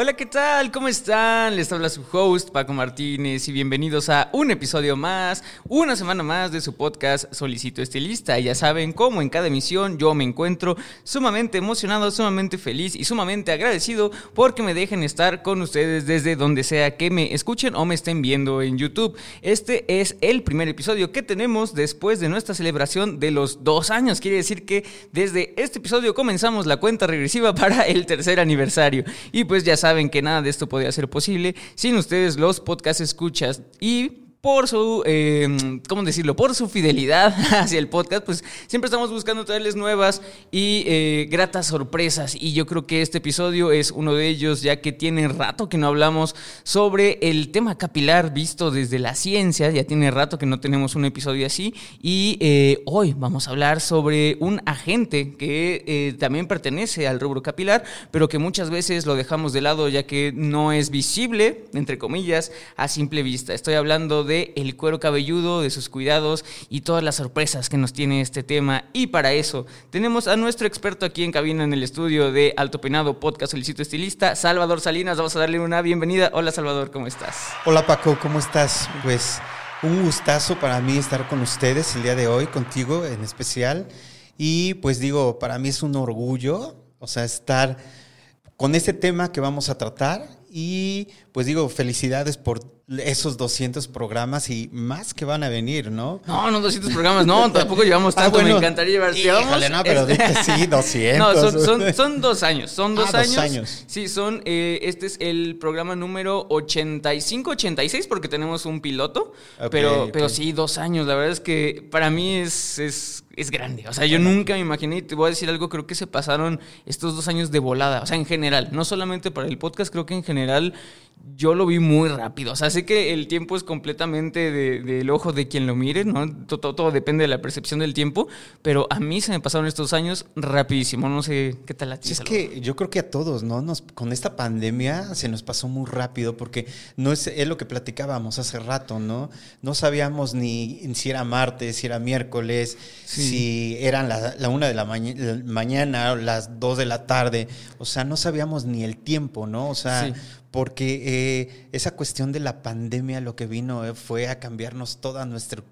Hola, ¿qué tal? ¿Cómo están? Les habla su host Paco Martínez y bienvenidos a un episodio más, una semana más de su podcast Solicito Estilista. Ya saben cómo en cada emisión yo me encuentro sumamente emocionado, sumamente feliz y sumamente agradecido porque me dejen estar con ustedes desde donde sea que me escuchen o me estén viendo en YouTube. Este es el primer episodio que tenemos después de nuestra celebración de los dos años. Quiere decir que desde este episodio comenzamos la cuenta regresiva para el tercer aniversario. Y pues ya saben que nada de esto podría ser posible sin ustedes los podcast escuchas y por su, eh, ¿cómo decirlo? Por su fidelidad hacia el podcast, pues siempre estamos buscando traerles nuevas y eh, gratas sorpresas. Y yo creo que este episodio es uno de ellos, ya que tiene rato que no hablamos sobre el tema capilar visto desde la ciencia. Ya tiene rato que no tenemos un episodio así. Y eh, hoy vamos a hablar sobre un agente que también pertenece al rubro capilar, pero que muchas veces lo dejamos de lado ya que no es visible, entre comillas, a simple vista. Estoy hablando de el cuero cabelludo, de sus cuidados y todas las sorpresas que nos tiene este tema. Y para eso tenemos a nuestro experto aquí en cabina en el estudio de Alto Penado Podcast Solicito Estilista, Salvador Salinas. Vamos a darle una bienvenida. Hola Salvador, ¿cómo estás? Hola Paco, ¿cómo estás? Pues un gustazo para mí estar con ustedes el día de hoy, contigo en especial. Y pues digo, para mí es un orgullo, o sea, estar con este tema que vamos a tratar. Y pues digo, felicidades por esos 200 programas y más que van a venir, ¿no? No, no 200 programas, no, tampoco llevamos ah, tanto, me encantaría llevar. Híjole, no, pero sí, 200. No, son, son, dos años, son dos, ah, años. dos años. Sí, son, eh, este es el programa número 85, 86, porque tenemos un piloto, pero, pero sí, dos años, la verdad es que para mí es, es, es grande, o sea, yo nunca me imaginé, y te voy a decir algo, creo que se pasaron estos dos años de volada, o sea, en general, no solamente para el podcast, creo que en general yo lo vi muy rápido. O sea, sé que el tiempo es completamente del ojo de quien lo mire, ¿no? Todo, todo, depende de la percepción del tiempo, pero a mí se me pasaron estos años rapidísimo. No sé qué tal a ti. es que yo creo que a todos, ¿no? Nos, con esta pandemia se nos pasó muy rápido porque no es, es lo que platicábamos hace rato, ¿no? No sabíamos ni si era martes, si era miércoles, si eran la, la una de la mañana o las dos de la tarde. O sea, no sabíamos ni el tiempo, ¿no? O sea, porque eh, esa cuestión de la pandemia lo que vino eh, fue a cambiarnos toda nuestra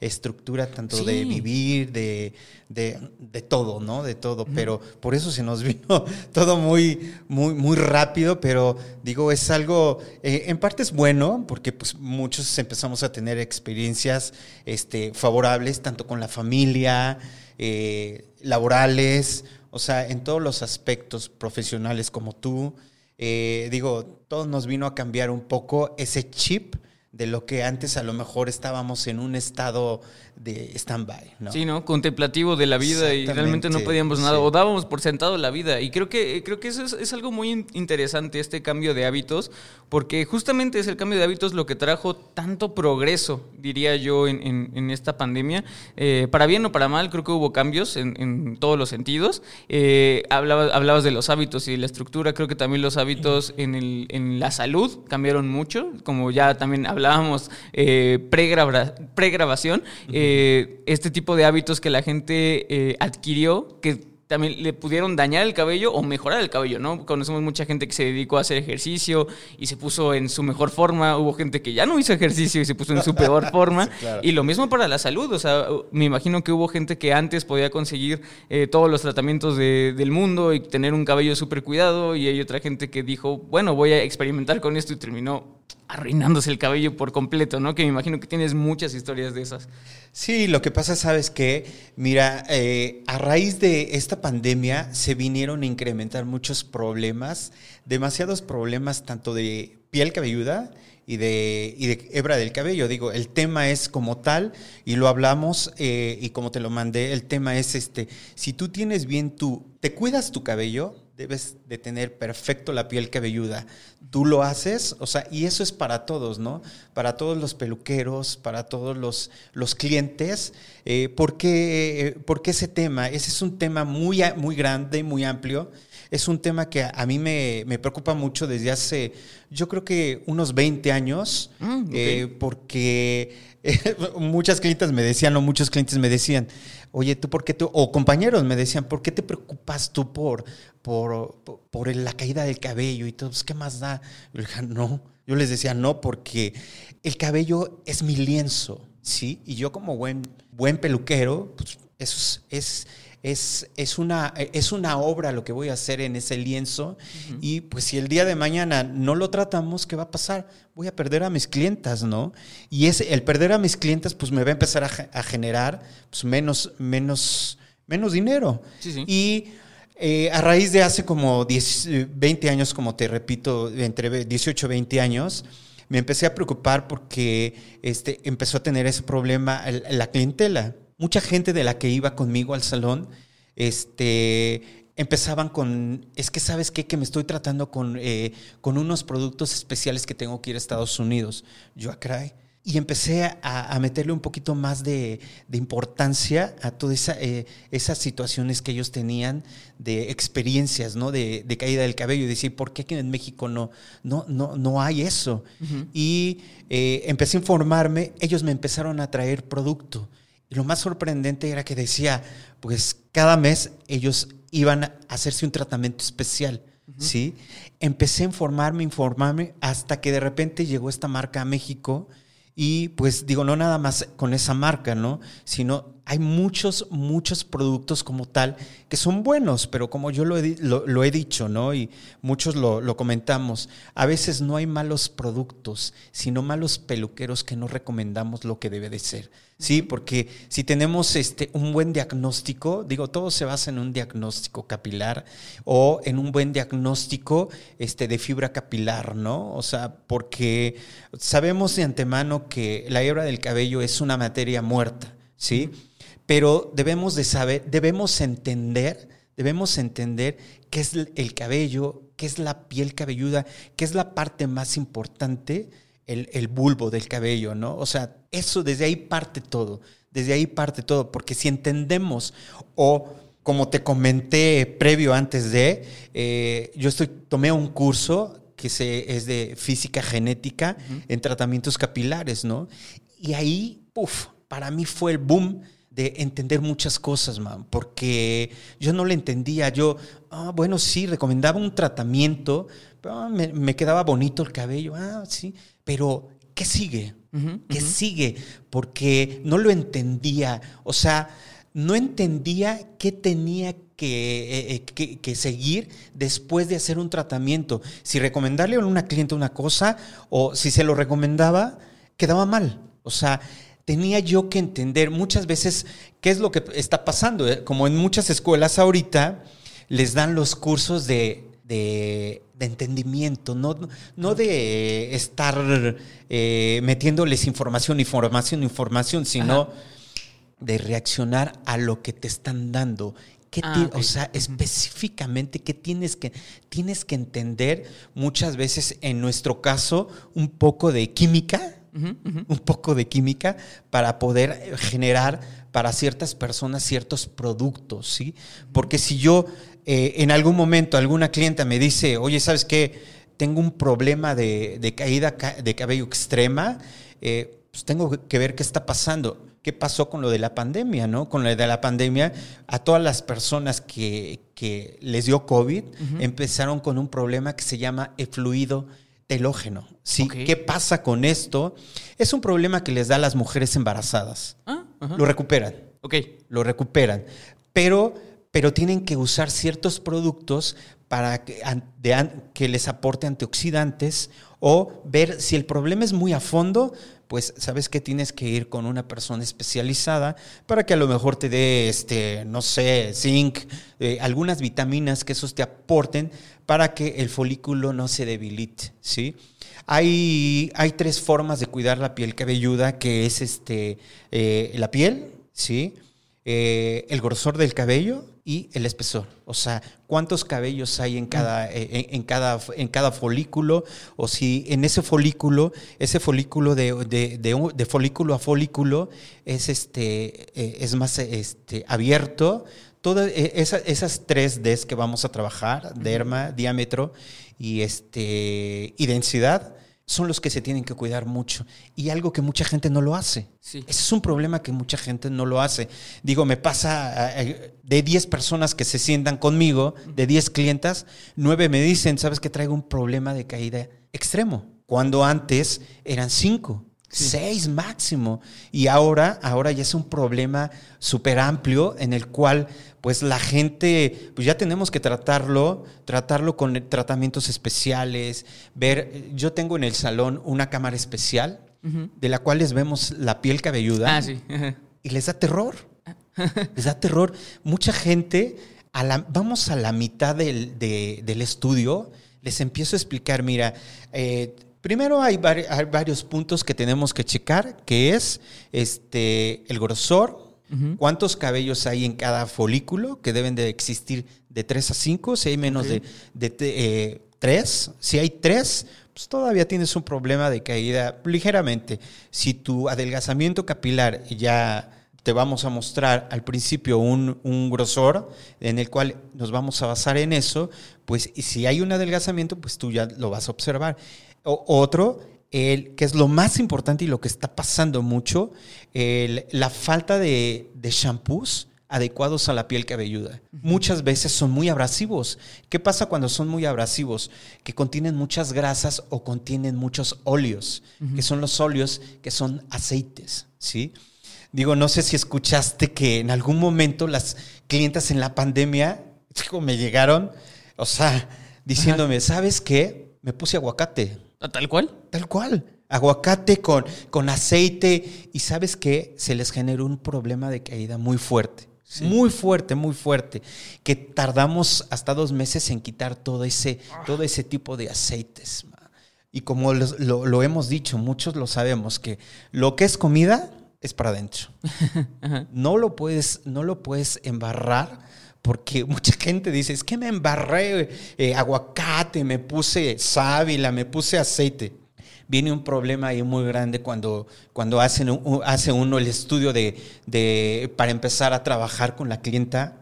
estructura, tanto de vivir, de, de, todo, ¿no? De todo, pero por eso se nos vino todo muy, muy, muy rápido, pero digo, es algo, eh, en parte es bueno, porque pues muchos empezamos a tener experiencias este, favorables, tanto con la familia, laborales, o sea, en todos los aspectos profesionales como tú. Eh, digo, todo nos vino a cambiar un poco ese chip de lo que antes a lo mejor estábamos en un estado de stand-by, ¿no? Sí, ¿no? Contemplativo de la vida y realmente no podíamos nada, o dábamos por sentado la vida. Y creo que, creo que eso es, algo muy interesante, este cambio de hábitos, porque justamente es el cambio de hábitos lo que trajo tanto progreso, diría yo, en, esta pandemia. Eh, para bien o para mal, creo que hubo cambios en, todos los sentidos. Eh, hablabas, hablabas de los hábitos y de la estructura, creo que también los hábitos en, el, en la salud cambiaron mucho, como ya también hablábamos eh, pregrabación. Eh, este tipo de hábitos que la gente eh, adquirió, que también le pudieron dañar el cabello o mejorar el cabello, ¿no? Conocemos mucha gente que se dedicó a hacer ejercicio y se puso en su mejor forma, hubo gente que ya no hizo ejercicio y se puso en su peor forma, y lo mismo para la salud, o sea, me imagino que hubo gente que antes podía conseguir eh, todos los tratamientos del mundo y tener un cabello súper cuidado, y hay otra gente que dijo, bueno, voy a experimentar con esto y terminó arruinándose el cabello por completo, ¿no? Que me imagino que tienes muchas historias de esas. Sí, lo que pasa, sabes que, mira, eh, a raíz de esta pandemia se vinieron a incrementar muchos problemas, demasiados problemas tanto de piel cabelluda y de, y de hebra del cabello. Digo, el tema es como tal y lo hablamos eh, y como te lo mandé, el tema es este, si tú tienes bien tu, te cuidas tu cabello, debes de tener perfecto la piel cabelluda. Tú lo haces, o sea, y eso es para todos, ¿no? Para todos los peluqueros, para todos los, los clientes. Eh, ¿por, qué, ¿Por qué ese tema? Ese es un tema muy, muy grande, muy amplio. Es un tema que a mí me, me preocupa mucho desde hace, yo creo que unos 20 años, Mm, eh, porque eh, muchas clientes me decían, o muchos clientes me decían, oye, tú por qué tú, o compañeros me decían, ¿por qué te preocupas tú por, por, por, la caída del cabello y todo? Pues, ¿Qué más da? Yo dije, no. Yo les decía, no, porque el cabello es mi lienzo, ¿sí? Y yo como buen, buen peluquero, pues eso es, es es, es, una, es una obra lo que voy a hacer en ese lienzo y pues si el día de mañana no lo tratamos, ¿qué va a pasar? Voy a perder a mis clientas, ¿no? Y es, el perder a mis clientas pues me va a empezar a, a generar pues, menos, menos, menos dinero. Sí, sí. Y eh, a raíz de hace como 10, 20 años, como te repito, entre 18 y 20 años, me empecé a preocupar porque este, empezó a tener ese problema la clientela mucha gente de la que iba conmigo al salón, este, empezaban con, es que sabes qué, que me estoy tratando con, eh, con unos productos especiales que tengo que ir a Estados Unidos. Yo, a caray. Y empecé a, a, meterle un poquito más de, de importancia a todas esa, eh, esas situaciones que ellos tenían de experiencias, ¿no? De, de, caída del cabello y decir, ¿por qué aquí en México no, no, no, no hay eso? Uh -huh. Y eh, empecé a informarme, ellos me empezaron a traer producto. Y lo más sorprendente era que decía, pues cada mes ellos iban a hacerse un tratamiento especial, uh -huh. ¿sí? Empecé a informarme, informarme, hasta que de repente llegó esta marca a México y pues digo, no nada más con esa marca, ¿no? Sino hay muchos, muchos productos como tal que son buenos, pero como yo lo he, lo, lo he dicho, ¿no? Y muchos lo, lo, comentamos, a veces no hay malos productos, sino malos peluqueros que no recomendamos lo que debe de ser. Sí, porque si tenemos este, un buen diagnóstico, digo, todo se basa en un diagnóstico capilar o en un buen diagnóstico este, de fibra capilar, ¿no? O sea, porque sabemos de antemano que la hebra del cabello es una materia muerta, ¿sí? Pero debemos de saber, debemos entender, debemos entender qué es el cabello, qué es la piel cabelluda, qué es la parte más importante el, el, bulbo del cabello, ¿no? O sea, eso desde ahí parte todo, desde ahí parte todo, porque si entendemos o como te comenté previo antes de, eh, yo estoy, tomé un curso que se, es de física genética uh -huh. en tratamientos capilares, ¿no? Y ahí, puff, para mí fue el boom de entender muchas cosas, man, porque yo no le entendía. Yo, ah, bueno, sí, recomendaba un tratamiento, pero me, me, quedaba bonito el cabello, ah, sí, pero ¿qué sigue? Uh -huh, ¿Qué uh -huh. sigue? Porque no lo entendía, o sea, no entendía qué tenía que, eh, que, que, seguir después de hacer un tratamiento. Si recomendarle a una cliente una cosa o si se lo recomendaba, quedaba mal. O sea, tenía yo que entender muchas veces qué es lo que está pasando. ¿eh? Como en muchas escuelas ahorita les dan los cursos de, de, de entendimiento, no, no de estar eh, metiéndoles información, información, información, sino Ajá. de reaccionar a lo que te están dando. ¿Qué ah, okay. O sea, específicamente, ¿qué tienes que, tienes que entender? Muchas veces, en nuestro caso, un poco de química, Uh -huh, uh -huh. un poco de química para poder generar para ciertas personas ciertos productos, ¿sí? Porque si yo eh, en algún momento alguna clienta me dice, oye, ¿sabes qué? Tengo un problema de, de caída de cabello extrema, eh, pues tengo que ver qué está pasando. ¿Qué pasó con lo de la pandemia, no? Con lo de la pandemia, a todas las personas que, que les dio COVID uh -huh. empezaron con un problema que se llama efluido telógeno. ¿sí? Okay. ¿Qué pasa con esto? Es un problema que les da a las mujeres embarazadas. Ah, uh -huh. Lo recuperan. Ok. Lo recuperan. Pero, pero tienen que usar ciertos productos para que, de, que les aporte antioxidantes O ver si el problema es muy a fondo, pues sabes que tienes que ir con una persona especializada para que a lo mejor te dé, este, no sé, zinc, eh, algunas vitaminas que esos te aporten para que el folículo no se debilite, ¿sí? Hay, hay tres formas de cuidar la piel cabelluda, que es este, eh, la piel, ¿sí? Eh, el grosor del cabello y el espesor. O sea, cuántos cabellos hay en cada, eh, en, cada, en cada folículo, o si en ese folículo, ese folículo de, de, folículo a folículo es, este, eh, es más este, abierto. Todas esas tres Ds que vamos a trabajar, derma, diámetro y, este, y densidad, son los que se tienen que cuidar mucho. Y algo que mucha gente no lo hace. Ese es un problema que mucha gente no lo hace. Digo, me pasa de 10 personas que se sientan conmigo, de 10 clientas, 9 me dicen, sabes que traigo un problema de caída extremo. Cuando antes eran 5. Seis máximo. Y ahora, ahora ya es un problema súper amplio en el cual pues la gente, pues ya tenemos que tratarlo, tratarlo con tratamientos especiales, ver, yo tengo en el salón una cámara especial de la cual les vemos la piel cabelluda. Ah, sí. y les da terror. les da terror. Mucha gente, a la, vamos a la mitad del, del estudio, les empiezo a explicar, mira, eh, Primero hay, varios puntos que tenemos que checar, que es este, el grosor, cuántos cabellos hay en cada folículo, que deben de existir de 3 a 5, si hay menos de, de 3, eh, si hay 3, pues todavía tienes un problema de caída ligeramente. Si tu adelgazamiento capilar ya te vamos a mostrar al principio un, un, grosor en el cual nos vamos a basar en eso, pues si hay un adelgazamiento, pues tú ya lo vas a observar otro, el, que es lo más importante y lo que está pasando mucho, la falta de, de shampoos adecuados a la piel cabelluda. Muchas veces son muy abrasivos. ¿Qué pasa cuando son muy abrasivos? Que contienen muchas grasas o contienen muchos óleos, que son los óleos que son aceites, ¿sí? Digo, no sé si escuchaste que en algún momento las clientas en la pandemia me llegaron, o sea, diciéndome, ¿sabes qué? Me puse aguacate. ¿Tal cual? Tal cual. Aguacate con, con aceite. Y sabes que se les generó un problema de caída muy fuerte. Muy fuerte, muy fuerte. Que tardamos hasta dos meses en quitar todo ese, todo ese tipo de aceites. Y como lo, lo, hemos dicho, muchos lo sabemos, que lo que es comida es para adentro. no, lo puedes, no lo puedes embarrar porque mucha gente dice, es que me embarré eh, aguacate, me puse sábila, me puse aceite. Viene un problema ahí muy grande cuando, cuando hacen, hace uno el estudio de, para empezar a trabajar con la clienta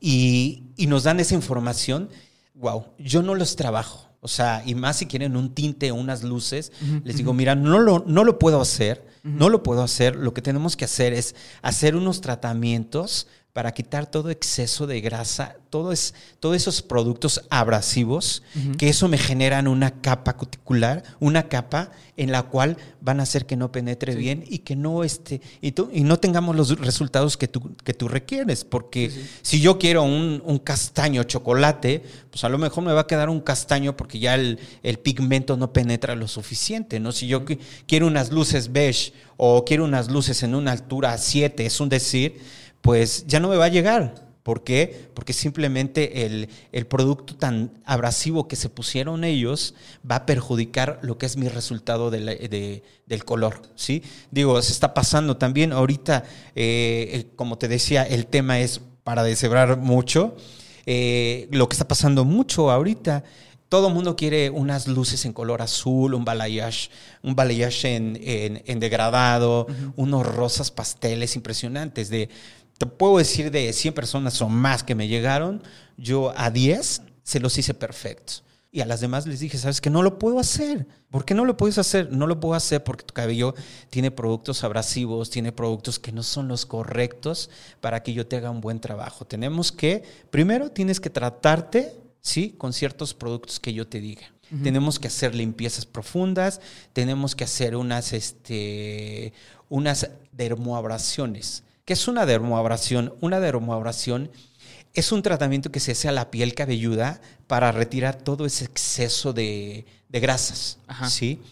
y, nos dan esa información. Wow, yo no los trabajo. O sea, y más si quieren un tinte o unas luces, les digo, mira, no lo, no lo puedo hacer, no lo puedo hacer. Lo que tenemos que hacer es hacer unos tratamientos para quitar todo exceso de grasa, todo es, todos esos productos abrasivos, que eso me generan una capa cuticular, una capa en la cual van a hacer que no penetre bien y que no esté, y, y, no tengamos los resultados que tú, que tú requieres. Porque si yo quiero un, castaño chocolate, pues a lo mejor me va a quedar un castaño porque ya el, el pigmento no penetra lo suficiente, ¿no? Si yo quiero unas luces beige o quiero unas luces en una altura 7, es un decir, pues ya no me va a llegar. ¿Por qué? Porque simplemente el, producto tan abrasivo que se pusieron ellos va a perjudicar lo que es mi resultado de del color. ¿sí? Digo, se está pasando también ahorita, eh, como te decía, el tema es para deshebrar mucho. Eh, lo que está pasando mucho ahorita todo el mundo quiere unas luces en color azul, un balayage, un balayage en, degradado, unos rosas pasteles impresionantes de te puedo decir de 100 personas o más que me llegaron, yo a 10 se los hice perfectos. Y a las demás les dije, ¿sabes que No lo puedo hacer. ¿Por qué no lo puedes hacer? No lo puedo hacer porque tu cabello tiene productos abrasivos, tiene productos que no son los correctos para que yo te haga un buen trabajo. Tenemos que, primero tienes que tratarte, ¿sí? Con ciertos productos que yo te diga. Tenemos que hacer limpiezas profundas, tenemos que hacer unas, este, unas dermoabrasiones ¿Qué es una dermoabrasión? Una dermoabrasión es un tratamiento que se hace a la piel cabelluda para retirar todo ese exceso de, de grasas. Ajá. ¿sí?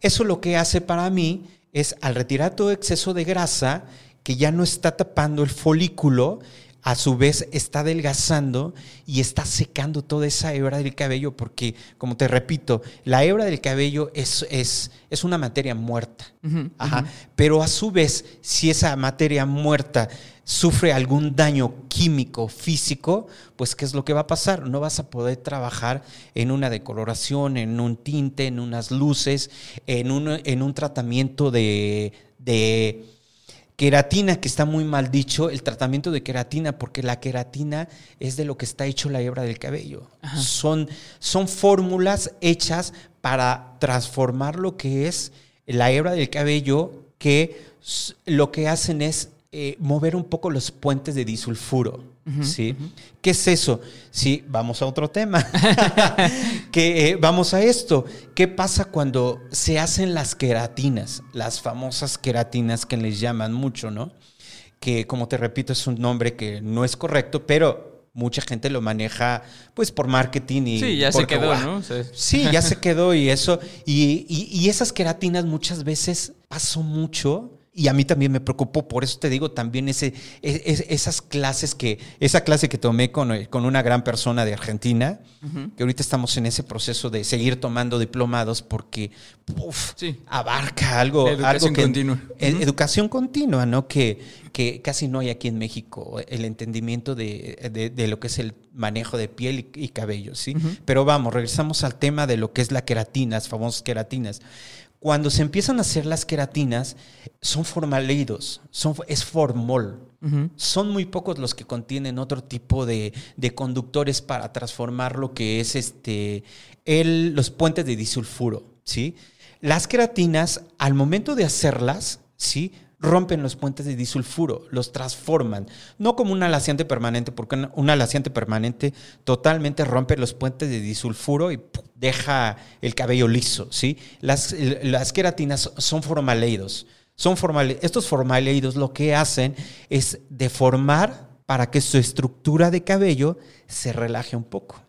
Eso lo que hace para mí es al retirar todo exceso de grasa que ya no está tapando el folículo, a su vez está adelgazando y está secando toda esa hebra del cabello, porque, como te repito, la hebra del cabello es, es, es una materia muerta. Ajá. Pero a su vez, si esa materia muerta sufre algún daño químico, físico, pues ¿qué es lo que va a pasar? No vas a poder trabajar en una decoloración, en un tinte, en unas luces, en un, en un tratamiento de, de queratina, que está muy mal dicho, el tratamiento de queratina, porque la queratina es de lo que está hecho la hebra del cabello. Son, son fórmulas hechas para transformar lo que es la hebra del cabello, que lo que hacen es eh, mover un poco los puentes de disulfuro. ¿sí? ¿Qué es eso? Sí, vamos a otro tema. que, eh, vamos a esto. ¿Qué pasa cuando se hacen las queratinas? Las famosas queratinas que les llaman mucho, ¿no? Que, como te repito, es un nombre que no es correcto, pero mucha gente lo maneja pues por marketing y Sí, ya se porque, quedó, guau, ¿no? Sea, Sí, ya se quedó y eso. Y, y- y esas queratinas muchas veces pasó mucho. Y a mí también me preocupó, por eso te digo también ese, es- es- esas clases que, esa clase que tomé con, eh, con una gran persona de Argentina, que ahorita estamos en ese proceso de seguir tomando diplomados porque uf, Sí. abarca algo, educación algo que, continua. e- Ujú. educación continua, ¿no? Que, que casi no hay aquí en México, el entendimiento de, de- de lo que es el manejo de piel y, y cabello, ¿sí? Pero vamos, regresamos al tema de lo que es la queratina, las famosas queratinas. Cuando se empiezan a hacer las queratinas, son formaldehídos, son, es formol. Son muy pocos los que contienen otro tipo de, de conductores para transformar lo que es este, el, los puentes de disulfuro. ¿sí? Las queratinas, al momento de hacerlas, ¿sí? Rompen los puentes de disulfuro, los transforman, no como un alaciante permanente, porque un- alaciante permanente totalmente rompe los puentes de disulfuro y ¡pum! deja el cabello liso, ¿sí? Las, las queratinas son formaldehídos. Son formale- estos formaldehídos lo que hacen es deformar para que su estructura de cabello se relaje un poco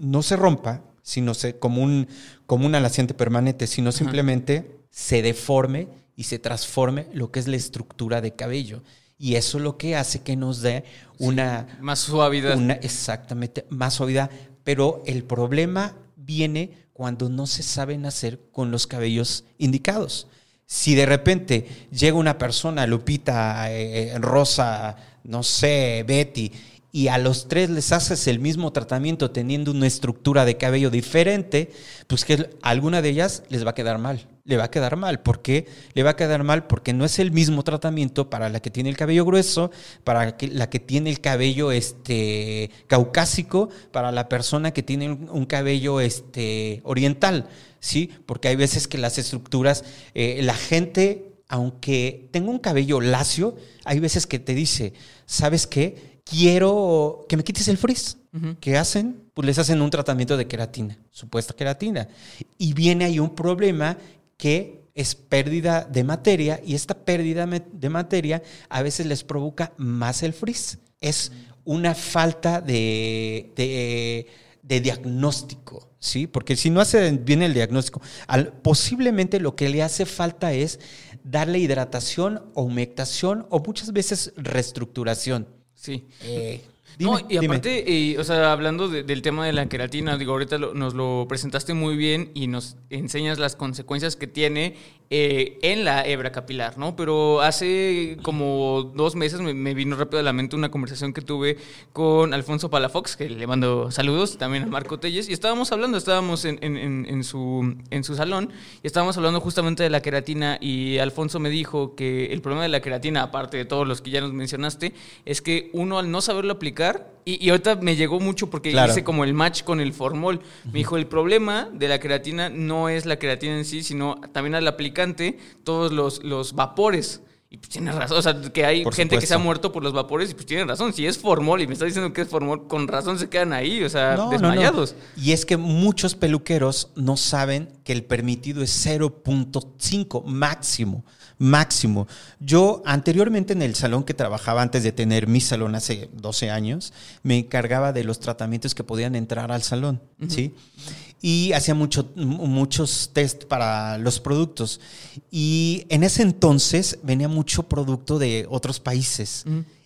no se rompa, sino se, como, un, como un alaciante permanente, sino simplemente se deforme y se transforme lo que es la estructura de cabello. Y eso es lo que hace que nos dé una, Más suavidad. una exactamente más suavidad. Pero el problema viene cuando no se saben hacer con los cabellos indicados. Si de repente llega una persona, Lupita, eh, Rosa, no sé, Betty, y a los tres les haces el mismo tratamiento teniendo una estructura de cabello diferente, pues que alguna de ellas les va a quedar mal. Le va a quedar mal. ¿Por qué? Le va a quedar mal porque no es el mismo tratamiento para la que tiene el cabello grueso, para que- la que tiene el cabello este, caucásico, para la persona que tiene un, un cabello este, oriental. ¿sí? Porque hay veces que las estructuras, eh, la gente, aunque tenga un cabello lacio, hay veces que te dice, ¿sabes qué? Quiero que me quites el frizz. ¿Qué hacen? Pues les hacen un tratamiento de queratina, supuesta queratina. Y viene ahí un problema que es pérdida de materia y esta pérdida de materia a veces les provoca más el frizz. Es una falta de, de, de diagnóstico, ¿sí? Porque si no hace bien el diagnóstico, al- posiblemente lo que le hace falta es darle hidratación o humectación o muchas veces reestructuración. Sí. Eh, no, y aparte, eh, o sea, hablando de- del tema de la queratina, digo, ahorita lo- nos lo presentaste muy bien y nos enseñas las consecuencias que tiene eh, en la hebra capilar, ¿no? Pero hace como dos meses me, me vino rápido a la mente una conversación que tuve con Alfonso Palafox, que le mando saludos, también a Marco Telles, y estábamos hablando, estábamos en, en- en- en su, en su salón, y estábamos hablando justamente de la queratina, y Alfonso me dijo que el problema de la queratina, aparte de todos los que ya nos mencionaste, es que uno al no saberlo aplicar, y, y ahorita me llegó mucho porque Claro. hice como el match con el formol. Me dijo, el problema de la queratina no es la queratina en sí, sino también al todos los, los vapores. Y pues tienes razón, o sea, que hay Por gente que se ha supuesto. muerto por los vapores y pues tiene razón. Si es formol y me está diciendo que es formol, con razón se quedan ahí, o sea, No, no, no. desmayados. Y es que muchos peluqueros no saben que el permitido es 0.5 máximo, máximo. Yo anteriormente en el salón que trabajaba antes de tener mi salón hace 12 años, me encargaba de los tratamientos que podían entrar al salón, ¿sí? Y hacía mucho, muchos test para los productos. Y en ese entonces venía mucho producto de otros países.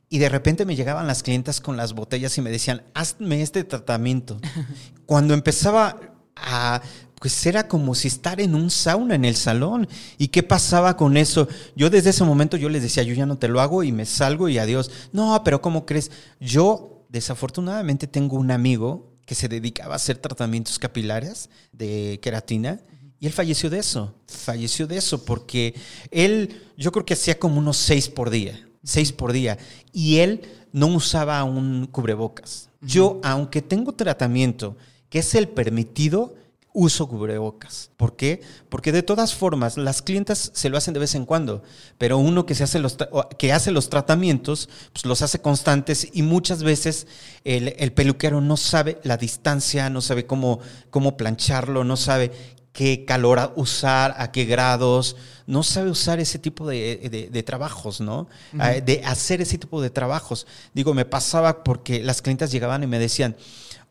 Y de repente me llegaban las clientas con las botellas y me decían, hazme este tratamiento. Cuando empezaba a, pues era como si estar en un sauna en el salón. ¿Y qué pasaba con eso? Yo desde ese momento yo les decía, yo ya no te lo hago y me salgo y adiós. No, pero ¿cómo crees? Yo desafortunadamente tengo un amigo que se dedicaba a hacer tratamientos capilares de queratina. Y él falleció de eso, falleció de eso, porque él, yo creo que hacía como unos seis por día, seis por día, y él no usaba un cubrebocas. Yo, aunque tengo tratamiento, que es el permitido, uso cubrebocas. ¿Por qué? Porque de todas formas, las clientas se lo hacen de vez en cuando, pero uno que, se hace, los que hace los tratamientos, pues los hace constantes y muchas veces el, el peluquero no sabe la distancia, no sabe cómo, cómo plancharlo, no sabe qué calor usar, a qué grados, no sabe usar ese tipo de, de- de trabajos, ¿no? Ah, De hacer ese tipo de trabajos. Digo, me pasaba porque las clientas llegaban y me decían,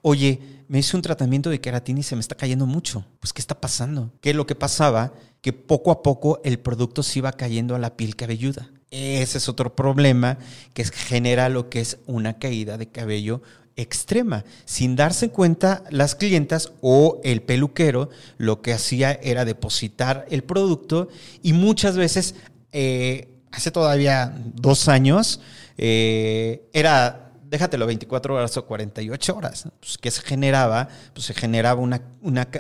oye, me hice un tratamiento de queratina y se me está cayendo mucho. Pues, ¿qué está pasando? ¿Qué es lo que pasaba? Que poco a poco el producto se iba cayendo a la piel cabelluda. Ese es otro problema que genera lo que es una caída de cabello extrema. Sin darse cuenta, las clientas o el peluquero lo que hacía era depositar el producto y muchas veces, eh, hace todavía dos años, eh, era déjatelo 24 horas o 48 horas. Pues, ¿Qué se generaba? Pues se generaba una,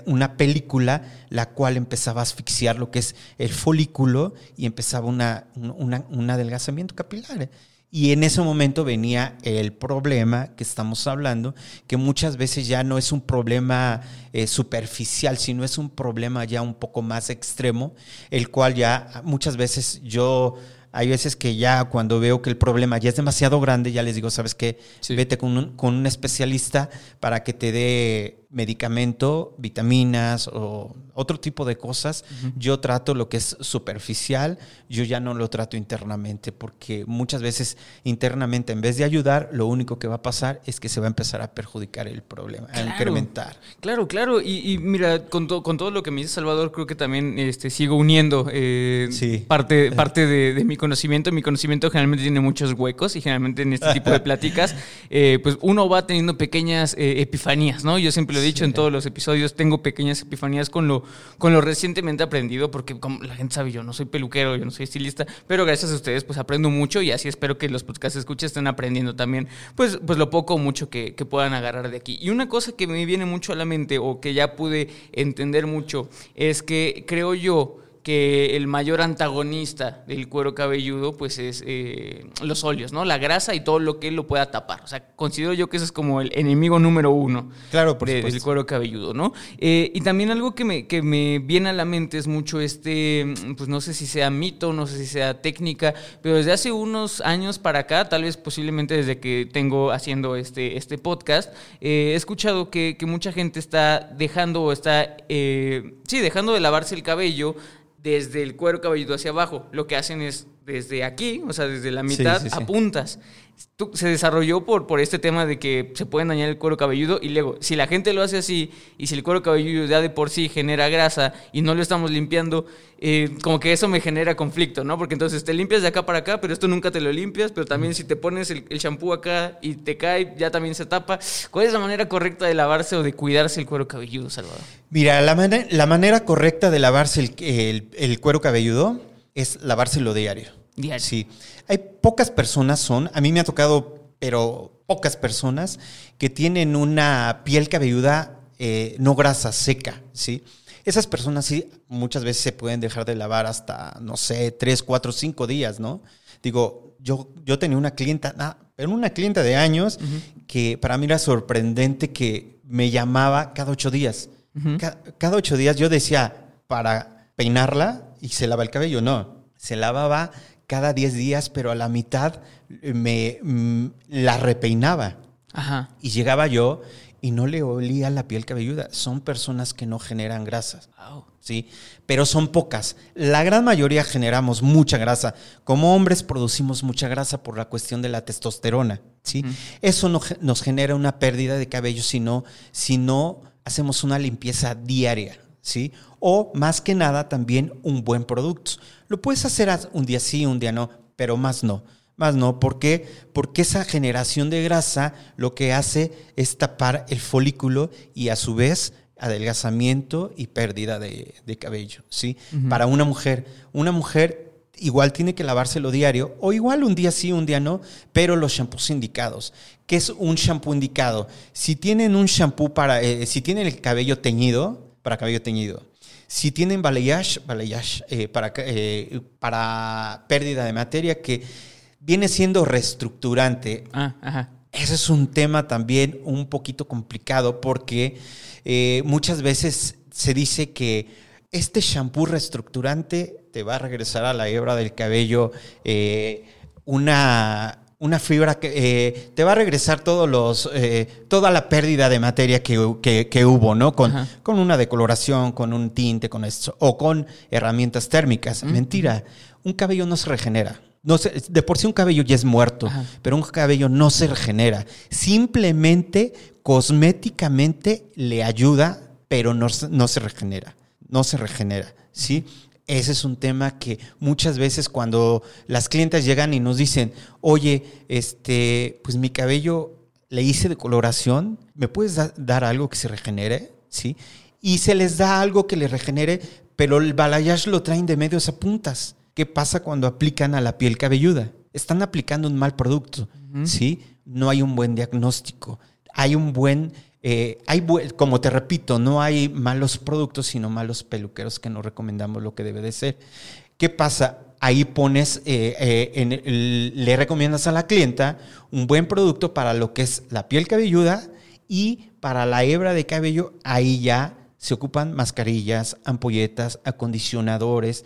una, película la cual empezaba a asfixiar lo que es el folículo y empezaba una- un adelgazamiento capilar. Y en ese momento venía el problema que estamos hablando, que muchas veces ya no es un problema eh, superficial, sino es un problema ya un poco más extremo, el cual ya muchas veces yo hay veces que ya cuando veo que el problema ya es demasiado grande, ya les digo, ¿sabes qué? Sí. Vete con un, con un especialista para que te dé medicamento, vitaminas o otro tipo de cosas. Yo trato lo que es superficial, yo ya no lo trato internamente, porque muchas veces internamente, en vez de ayudar, lo único que va a pasar es que se va a empezar a perjudicar el problema, a incrementar. Claro, claro. Y, y mira, con, to- con todo lo que me dice Salvador, creo que también este, sigo uniendo eh, Sí. parte, parte de, de mi conocimiento. Mi conocimiento generalmente tiene muchos huecos y generalmente en este tipo de pláticas, eh, pues uno va teniendo pequeñas eh, epifanías, ¿no? Yo siempre lo he dicho en todos los episodios, tengo pequeñas epifanías con lo, con lo recientemente aprendido, porque como la gente sabe, yo no soy peluquero, yo no soy estilista, pero gracias a ustedes pues aprendo mucho y así espero que los podcasts escuches estén aprendiendo también, pues, pues lo poco o mucho que, que puedan agarrar de aquí. Y una cosa que me viene mucho a la mente o que ya pude entender mucho es que creo yo que el mayor antagonista del cuero cabelludo pues es eh, los óleos, ¿no? La grasa y todo lo que lo pueda tapar. O sea, considero yo que ese es como el enemigo número uno Claro, por de- del cuero cabelludo, ¿no? Eh, y también algo que me, que me viene a la mente es mucho este, pues no sé si sea mito, no sé si sea técnica, pero desde hace unos años para acá, tal vez posiblemente desde que tengo haciendo este, este podcast, eh, he escuchado que, que mucha gente está dejando o está, eh, sí, dejando de lavarse el cabello desde el cuero cabelludo hacia abajo. Lo que hacen es desde aquí, o sea, desde la mitad sí, sí. a puntas. Se desarrolló por, por este tema de que se pueden dañar el cuero cabelludo y luego, si la gente lo hace así y si el cuero cabelludo ya de por sí genera grasa y no lo estamos limpiando, eh, como que eso me genera conflicto, ¿no? Porque entonces te limpias de acá para acá, pero esto nunca te lo limpias, pero también si te pones el, shampoo acá y te cae, ya también se tapa. ¿Cuál es la manera correcta de lavarse o de cuidarse el cuero cabelludo, Salvador? Mira, la, la manera correcta de lavarse el, el- el cuero cabelludo es lavárselo diario. Diario. Sí. Hay pocas personas son, a mí me ha tocado, pero pocas personas que tienen una piel cabelluda eh, no grasa, seca, ¿sí? Esas personas sí muchas veces se pueden dejar de lavar hasta, no sé, tres, cuatro, cinco días, ¿no? Digo, yo, yo tenía una clienta, ah, pero una clienta de años que para mí era sorprendente que me llamaba cada ocho días. Ca- cada ocho días yo decía, para peinarla y se lava el cabello. No, se lavaba cada 10 días, pero a la mitad me mm, la repeinaba. Ajá. Y llegaba yo y no le olía la piel cabelluda. Son personas que no generan grasas. Wow. ¿sí? Pero son pocas. La gran mayoría generamos mucha grasa. Como hombres producimos mucha grasa por la cuestión de la testosterona, ¿sí? Eso no nos genera una pérdida de cabello si no, si no hacemos una limpieza diaria, ¿sí? O más que nada también un buen producto. Lo puedes hacer un día sí, un día no, pero más no. Más no, ¿por qué? Porque esa generación de grasa lo que hace es tapar el folículo y a su vez adelgazamiento y pérdida de, de cabello, ¿sí? Para una mujer, una mujer igual tiene que lavárselo diario o igual un día sí, un día no, pero los shampoos indicados. ¿Qué es un shampoo indicado? Si tienen un shampoo para, eh, si tienen el cabello teñido, para cabello teñido, si tienen balayage, balayage eh, para, eh, para pérdida de materia, que viene siendo reestructurante, Ah, ajá. ese es un tema también un poquito complicado porque eh, muchas veces se dice que este shampoo reestructurante te va a regresar a la hebra del cabello una, una fibra que eh, te va a regresar todos los, eh, toda la pérdida de materia que, que- que hubo, ¿no? Con, Ajá. con una decoloración, con un tinte, con esto, o con herramientas térmicas. Mentira, un cabello no se regenera. No se- de por sí un cabello ya es muerto, Ajá. pero un cabello no se regenera. Simplemente, cosméticamente le ayuda, pero no, se- no se regenera. No se regenera, ¿sí? Ese es un tema que muchas veces cuando las clientas llegan y nos dicen, oye, este, pues mi cabello le hice decoloración, ¿me puedes da- dar algo que se regenere? ¿Sí? Y se les da algo que le regenere, pero el balayage lo traen de medios a puntas. ¿Qué pasa cuando aplican a la piel cabelluda? Están aplicando un mal producto, ¿sí? No hay un buen diagnóstico. Hay un buen, eh, hay como te repito, no hay malos productos, sino malos peluqueros que no recomendamos lo que debe de ser. ¿Qué pasa? Ahí pones, eh, eh, le recomiendas a la clienta un buen producto para lo que es la piel cabelluda y para la hebra de cabello, ahí ya se ocupan mascarillas, ampolletas, acondicionadores.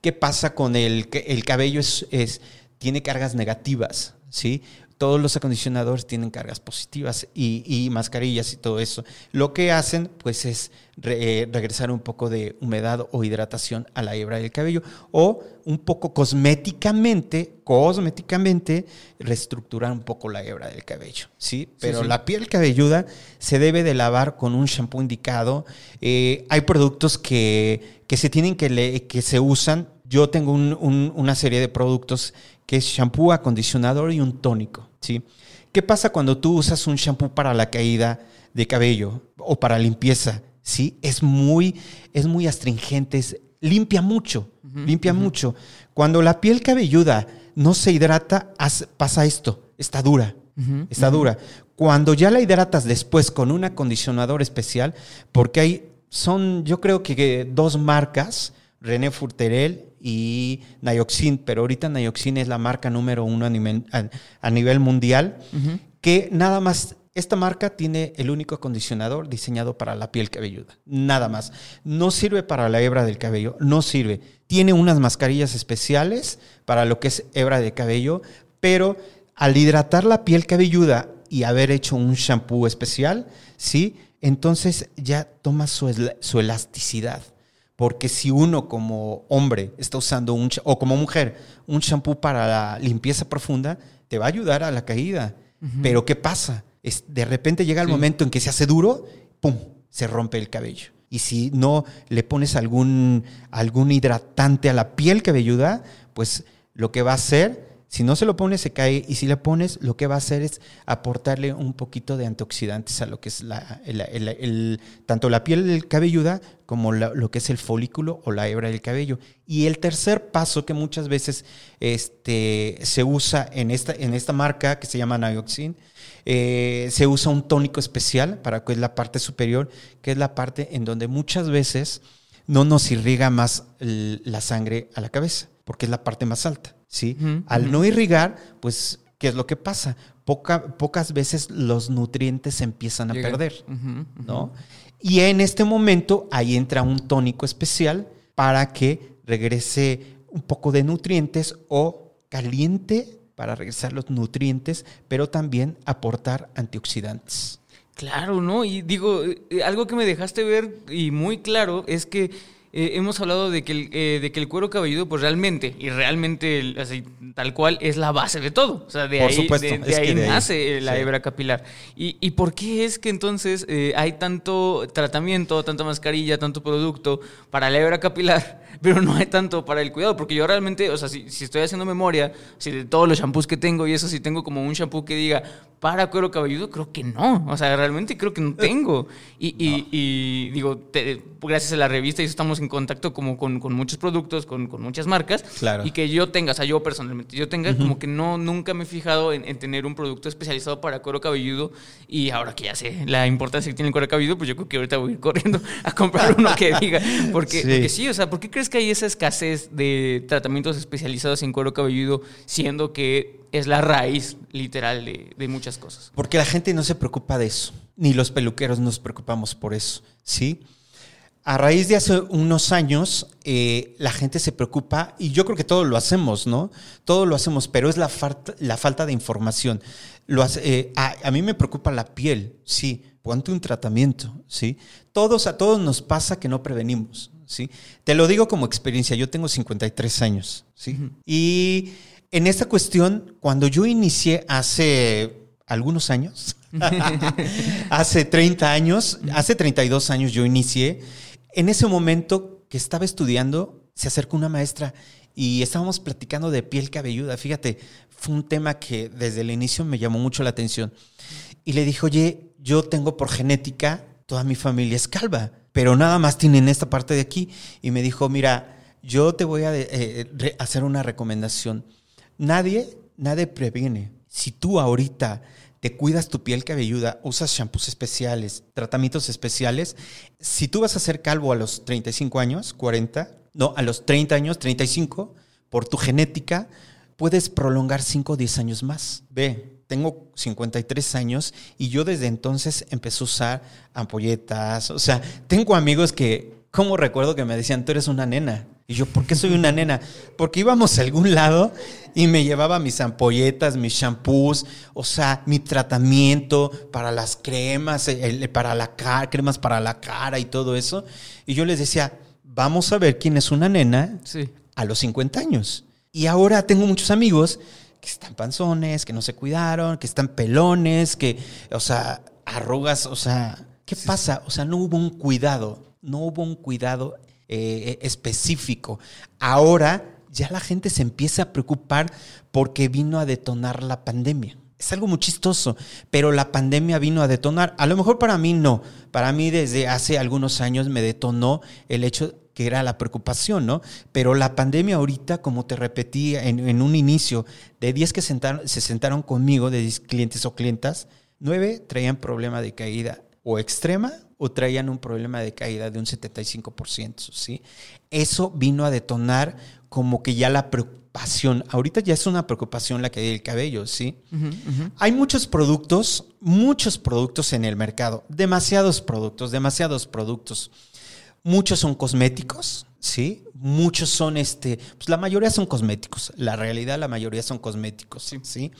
¿Qué pasa con el, el cabello? Es- tiene cargas negativas, ¿sí? Todos los acondicionadores tienen cargas positivas y, y mascarillas y todo eso. Lo que hacen, pues, es re- eh, regresar un poco de humedad o hidratación a la hebra del cabello o un poco cosméticamente, cosméticamente, reestructurar un poco la hebra del cabello, ¿sí? Pero sí. la piel cabelluda se debe de lavar con un shampoo indicado. Eh, hay productos que, que se tienen que, le- que se usan. Yo tengo un- un- una serie de productos que es shampoo, acondicionador y un tónico, ¿sí? ¿Qué pasa cuando tú usas un shampoo para la caída de cabello o para limpieza? Sí, es muy, es muy astringente, es- limpia mucho, limpia mucho. Cuando la piel cabelluda no se hidrata, pasa esto, está dura, está dura. Cuando ya la hidratas después con un acondicionador especial, porque hay, son, yo creo que dos marcas, René Furterel y Nioxin, pero ahorita Nioxin es la marca número uno a nivel, a- a nivel mundial, que nada más, esta marca tiene el único acondicionador diseñado para la piel cabelluda, nada más. No sirve para la hebra del cabello, no sirve. Tiene unas mascarillas especiales para lo que es hebra de cabello, pero al hidratar la piel cabelluda y haber hecho un shampoo especial, ¿sí? Entonces ya toma su elasticidad. Porque si uno como hombre está usando un, o como mujer, un shampoo para la limpieza profunda, te va a ayudar a la caída. Pero ¿qué pasa? Es, de repente llega el Sí. momento en que se hace duro, ¡pum! Se rompe el cabello. Y si no le pones algún, algún hidratante a la piel cabelluda, pues lo que va a hacer, si no se lo pones, se cae. Y si le pones, lo que va a hacer es aportarle un poquito de antioxidantes a lo que es la, el- tanto la piel cabelluda como lo que es el folículo o la hebra del cabello. Y el tercer paso que muchas veces este, se usa en esta, en esta marca que se llama Nioxin, eh, se usa un tónico especial para que es la parte superior, que es la parte en donde muchas veces no nos irriga más la sangre a la cabeza, porque es la parte más alta. ¿Sí? Al no irrigar, pues, ¿qué es lo que pasa? Poca- pocas veces los nutrientes se empiezan a Llega. perder. ¿no? Y en este momento ahí entra un tónico especial para que regrese un poco de nutrientes o caliente para regresar los nutrientes, pero también aportar antioxidantes. Claro, ¿no? Y digo, eh, algo que me dejaste ver y muy claro es que eh, hemos hablado de que, el, eh, de que el cuero cabelludo, pues realmente, y realmente así, tal cual, es la base de todo. O sea, de Por ahí, supuesto, de, de es que ahí de ahí, nace la sí. hebra capilar. ¿Y, ¿Y por qué es que entonces eh, hay tanto tratamiento, tanta mascarilla, tanto producto para la hebra capilar, pero no hay tanto para el cuidado? Porque yo realmente, o sea, si, si estoy haciendo memoria, si de todos los shampoos que tengo y eso, si tengo como un shampoo que diga para cuero cabelludo, creo que no. O sea, realmente creo que no tengo. Y, y- y digo, te- gracias a la revista, y eso estamos en contacto como con, con muchos productos, con, con muchas marcas. Claro. Y que yo tenga, o sea, yo personalmente, yo tenga como que no, nunca me he fijado en, en tener un producto especializado para cuero cabelludo. Y ahora que ya sé la importancia que tiene el cuero cabelludo, pues yo creo que ahorita voy a ir corriendo a comprar uno que diga. Porque Sí. porque sí, o sea, ¿por qué crees que hay esa escasez de tratamientos especializados en cuero cabelludo, siendo que es la raíz literal de, muchas cosas? Porque la gente no se preocupa de eso, ni los peluqueros nos preocupamos por eso, ¿sí? A raíz de hace unos años, eh, la gente se preocupa, y yo creo que todos lo hacemos, ¿no? Todos lo hacemos, pero es la, falta- de información. Eh, a, a mí me preocupa la piel, sí, ponte un tratamiento, ¿sí? Todos, a todos nos pasa que no prevenimos, ¿sí? Te lo digo como experiencia, yo tengo 53 años, ¿sí? Y en esta cuestión, cuando yo inicié hace algunos años, hace 30 años, hace 32 años yo inicié, en ese momento que estaba estudiando, se acercó una maestra y estábamos platicando de piel cabelluda. Fíjate, fue un tema que desde el inicio me llamó mucho la atención. Y le dije, oye, yo tengo por genética, toda mi familia es calva, pero nada más tienen esta parte de aquí. Y me dijo, mira, yo te voy a eh, hacer una recomendación. Nadie, nadie previene. Si tú ahorita te cuidas tu piel cabelluda, usas shampoos especiales, tratamientos especiales, si tú vas a ser calvo a los 35 años, 40, no, a los 30 años, 35, por tu genética, puedes prolongar 5 o 10 años más. Ve, tengo 53 años y yo desde entonces empecé a usar ampolletas. O sea, tengo amigos que, como recuerdo que me decían, tú eres una nena. Y yo, ¿por qué soy una nena? Porque íbamos a algún lado y me llevaba mis ampolletas, mis shampoos, o sea, mi tratamiento para las cremas, el- para la cara, cremas para la cara y todo eso. Y yo les decía, vamos a ver quién es una nena Sí. a los 50 años. Y ahora tengo muchos amigos que están panzones, que no se cuidaron, que están pelones, que, o sea, arrugas, o sea, ¿qué pasa? O sea, no hubo un cuidado, no hubo un cuidado eh, específico. Ahora ya la gente se empieza a preocupar porque vino a detonar la pandemia. Es algo muy chistoso, pero la pandemia vino a detonar. A lo mejor para mí no. Para mí desde hace algunos años me detonó el hecho que era la preocupación, ¿no? Pero la pandemia ahorita, como te repetí en, en un inicio, de 10 que sentaron- se sentaron conmigo, de 10 clientes o clientas, 9 traían problema de caída o extrema o traían un problema de caída de un 75%, ¿sí? Eso vino a detonar como que ya la preocupación, ahorita ya es una preocupación la caída del cabello, ¿sí? Hay muchos productos, muchos productos en el mercado, demasiados productos, demasiados productos. Muchos son cosméticos, ¿sí? Muchos son, este, pues la mayoría son cosméticos. La realidad, la mayoría son cosméticos, ¿sí?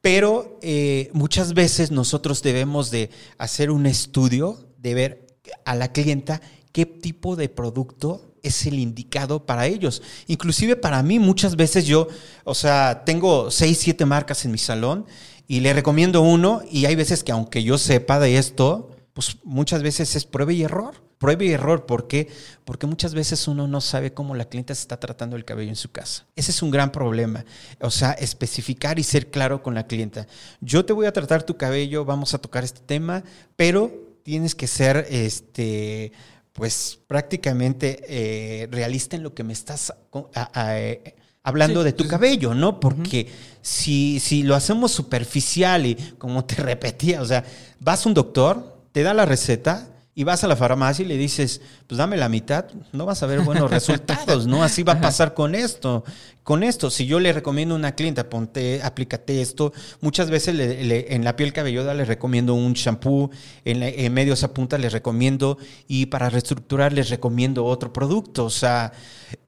Pero eh, muchas veces nosotros debemos de hacer un estudio, de ver a la clienta qué tipo de producto es el indicado para ellos. Inclusive para mí muchas veces yo, o sea, tengo seis, siete marcas en mi salón y le recomiendo uno y hay veces que aunque yo sepa de esto, pues muchas veces es prueba y error. Prueba y error, ¿por qué? Porque muchas veces uno no sabe cómo la clienta se está tratando el cabello en su casa. Ese es un gran problema. O sea, especificar y ser claro con la clienta. Yo te voy a tratar tu cabello, vamos a tocar este tema, pero tienes que ser, este, pues prácticamente eh, realista en lo que me estás co- a- a- eh, hablando Sí, de tu sí, cabello, ¿no? Porque si, si lo hacemos superficial y como te repetía, o sea, vas a un doctor, te da la receta y vas a la farmacia y le dices, pues dame la mitad, no vas a ver buenos resultados, ¿no? Así va a pasar con esto. Con esto, si yo le recomiendo a una clienta, ponte, aplícate esto, muchas veces en la piel cabelluda les recomiendo un shampoo, en, en medio esa punta les recomiendo y para reestructurar les recomiendo otro producto. O sea,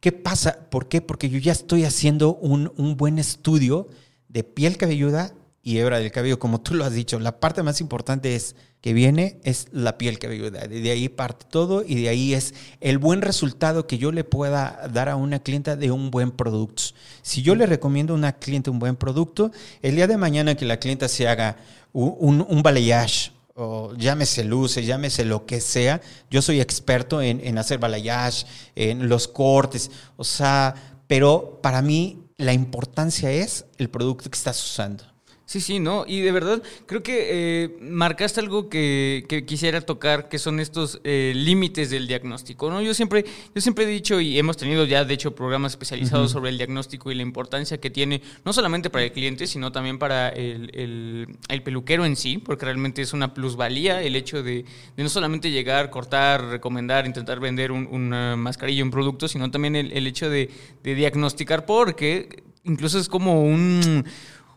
¿qué pasa? ¿Por qué? Porque yo ya estoy haciendo un, un buen estudio de piel cabelluda y hebra del cabello, como tú lo has dicho. La parte más importante es que viene es la piel cabelluda. De ahí parte todo y de ahí es el buen resultado que yo le pueda dar a una clienta de un buen producto. Si yo le recomiendo a una cliente un buen producto, el día de mañana que la clienta se haga un, un, balayage, o llámese luces, llámese lo que sea, yo soy experto en, en hacer balayage, en los cortes, o sea, pero para mí la importancia es el producto que estás usando. Sí, sí, ¿no? Y de verdad, creo que eh, marcaste algo que, quisiera tocar, que son estos eh, límites del diagnóstico, ¿no? Yo siempre, yo siempre he dicho, y hemos tenido ya, de hecho, programas especializados sobre el diagnóstico y la importancia que tiene, no solamente para el cliente, sino también para el, peluquero en sí, porque realmente es una plusvalía el hecho de, no solamente llegar, cortar, recomendar, intentar vender un, una mascarilla, un producto, sino también el, hecho de, de diagnosticar, porque incluso es como un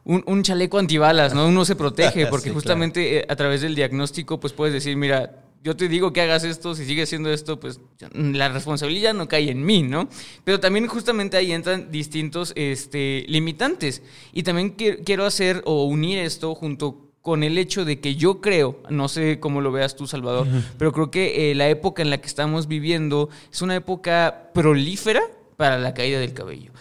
un, chaleco antibalas, ¿no? Uno se protege porque justamente eh, a través del diagnóstico pues puedes decir, mira, yo te digo que hagas esto, si sigues haciendo esto, pues la responsabilidad no cae en mí, ¿no? Pero también justamente ahí entran distintos este, limitantes. Y también quiero hacer o unir esto junto con el hecho de que yo creo, no sé cómo lo veas tú, Salvador, pero creo que eh, la época en la que estamos viviendo es una época prolífera para la caída del cabello.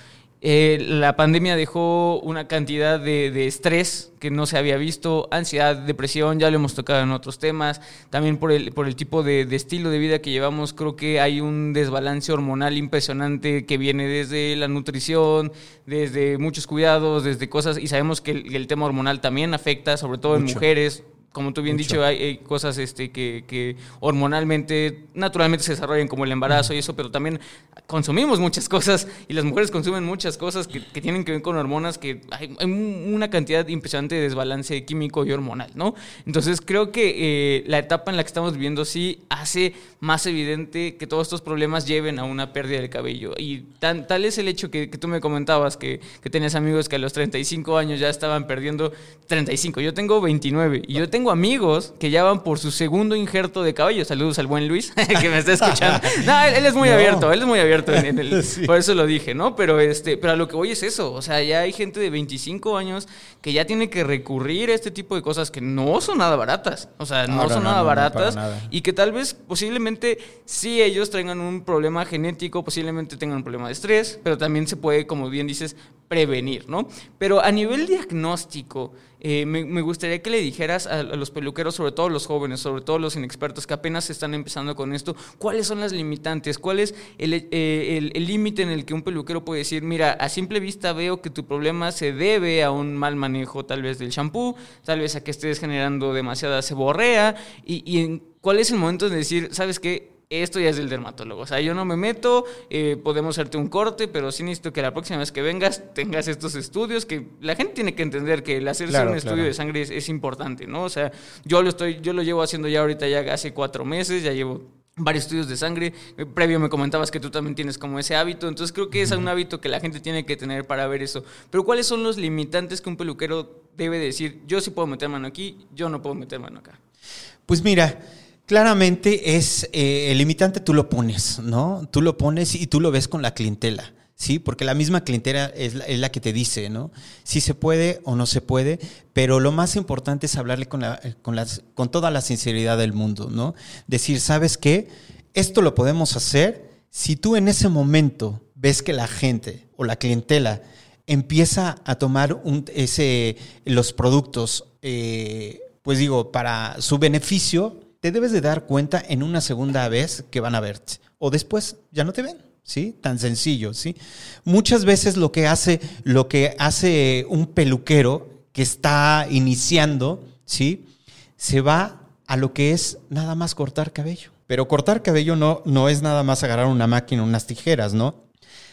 Eh, la pandemia dejó una cantidad de, estrés que no se había visto, ansiedad, depresión, ya lo hemos tocado en otros temas, también por el, por el tipo de, estilo de vida que llevamos, creo que hay un desbalance hormonal impresionante que viene desde la nutrición, desde muchos cuidados, desde cosas, y sabemos que el, tema hormonal también afecta, sobre todo en mujeres, como tú bien dicho, hay, cosas este, que, que, hormonalmente, naturalmente se desarrollan como el embarazo y eso, pero también consumimos muchas cosas y las mujeres consumen muchas cosas que, tienen que ver con hormonas, que hay, una cantidad impresionante de desbalance químico y hormonal, ¿no? Entonces creo que eh, la etapa en la que estamos viviendo sí hace más evidente que todos estos problemas lleven a una pérdida del cabello. Y tan, tal es el hecho que, que tú me comentabas, que, que, tenías amigos que a los 35 años ya estaban perdiendo 35. Yo tengo 29 y yo tengo amigos que ya van por su segundo injerto de cabello. Saludos al buen Luis, que me está escuchando. No, él, es muy abierto, él es muy abierto Por eso lo dije, ¿no? Pero, este, pero a lo que voy es eso. O sea, ya hay gente de 25 años que ya tiene que recurrir a este tipo de cosas que no son nada baratas. O sea, no, son nada baratas. Y que tal vez, posiblemente, sí ellos tengan un problema genético, posiblemente tengan un problema de estrés, pero también se puede, como bien dices, prevenir, ¿no? Pero a nivel diagnóstico, eh, me, gustaría que le dijeras a, los peluqueros, sobre todo los jóvenes, sobre todo los inexpertos que apenas están empezando con esto, cuáles son las limitantes, cuál es eh, el límite en el que un peluquero puede decir, mira, a simple vista veo que tu problema se debe a un mal manejo tal vez del shampoo, tal vez a que estés generando demasiada seborrea, y, y cuál es el momento de decir, ¿sabes qué? Esto ya es del dermatólogo. O sea, yo no me meto, eh, podemos hacerte un corte, pero sí necesito que la próxima vez que vengas tengas estos estudios, que la gente tiene que entender que el hacerse un estudio de sangre es, importante, ¿no? O sea, yo lo estoy, yo lo llevo haciendo ya ahorita ya hace cuatro meses, ya llevo varios estudios de sangre. Eh, previo me comentabas que tú también tienes como ese hábito, entonces creo que es un hábito que la gente tiene que tener para ver eso. Pero ¿cuáles son los limitantes que un peluquero debe decir? Yo sí puedo meter mano aquí, yo no puedo meter mano acá. Pues mira, Claramente es eh, el limitante tú lo pones, ¿no? Tú lo pones y tú lo ves con la clientela, ¿sí? Porque la misma clientela es la, que te dice, ¿no? Si se puede o no se puede, pero lo más importante es hablarle con, con, las, con toda la sinceridad del mundo, ¿no? Decir, ¿sabes qué? Esto lo podemos hacer si tú en ese momento ves que la gente o la clientela empieza a tomar ese, los productos, eh, pues digo, para su beneficio, te debes de dar cuenta en una segunda vez que van a verte. O después ya no te ven. ¿Sí? Tan sencillo, ¿sí? Muchas veces lo que hace, lo que hace un peluquero que está iniciando, ¿sí? Se va a lo que es nada más cortar cabello. Pero cortar cabello no, no es nada más agarrar una máquina, unas tijeras, ¿no?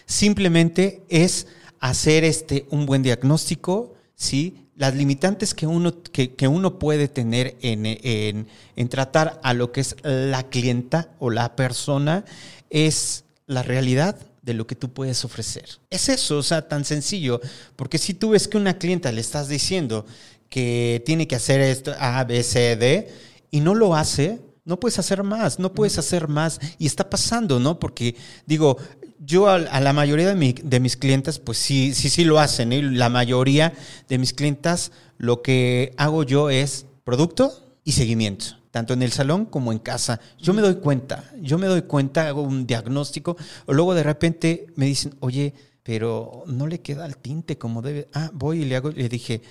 Simplemente es hacer este, un buen diagnóstico, ¿sí? Las limitantes que uno, que, que uno puede tener en, en, en tratar a lo que es la clienta o la persona es la realidad de lo que tú puedes ofrecer. Es eso, o sea, tan sencillo, porque si tú ves que una clienta le estás diciendo que tiene que hacer esto A, B, C, D, y no lo hace, no puedes hacer más, no puedes hacer más. Y está pasando, ¿no? Porque digo, yo a, la mayoría de, mi, de, mis clientes, pues sí, sí, sí lo hacen. Y la mayoría de mis clientas, lo que hago yo es producto y seguimiento tanto en el salón como en casa. Yo me doy cuenta, yo me doy cuenta, hago un diagnóstico, o luego de repente me dicen, oye, pero no le queda el tinte como debe. Ah, voy y le hago, le dije,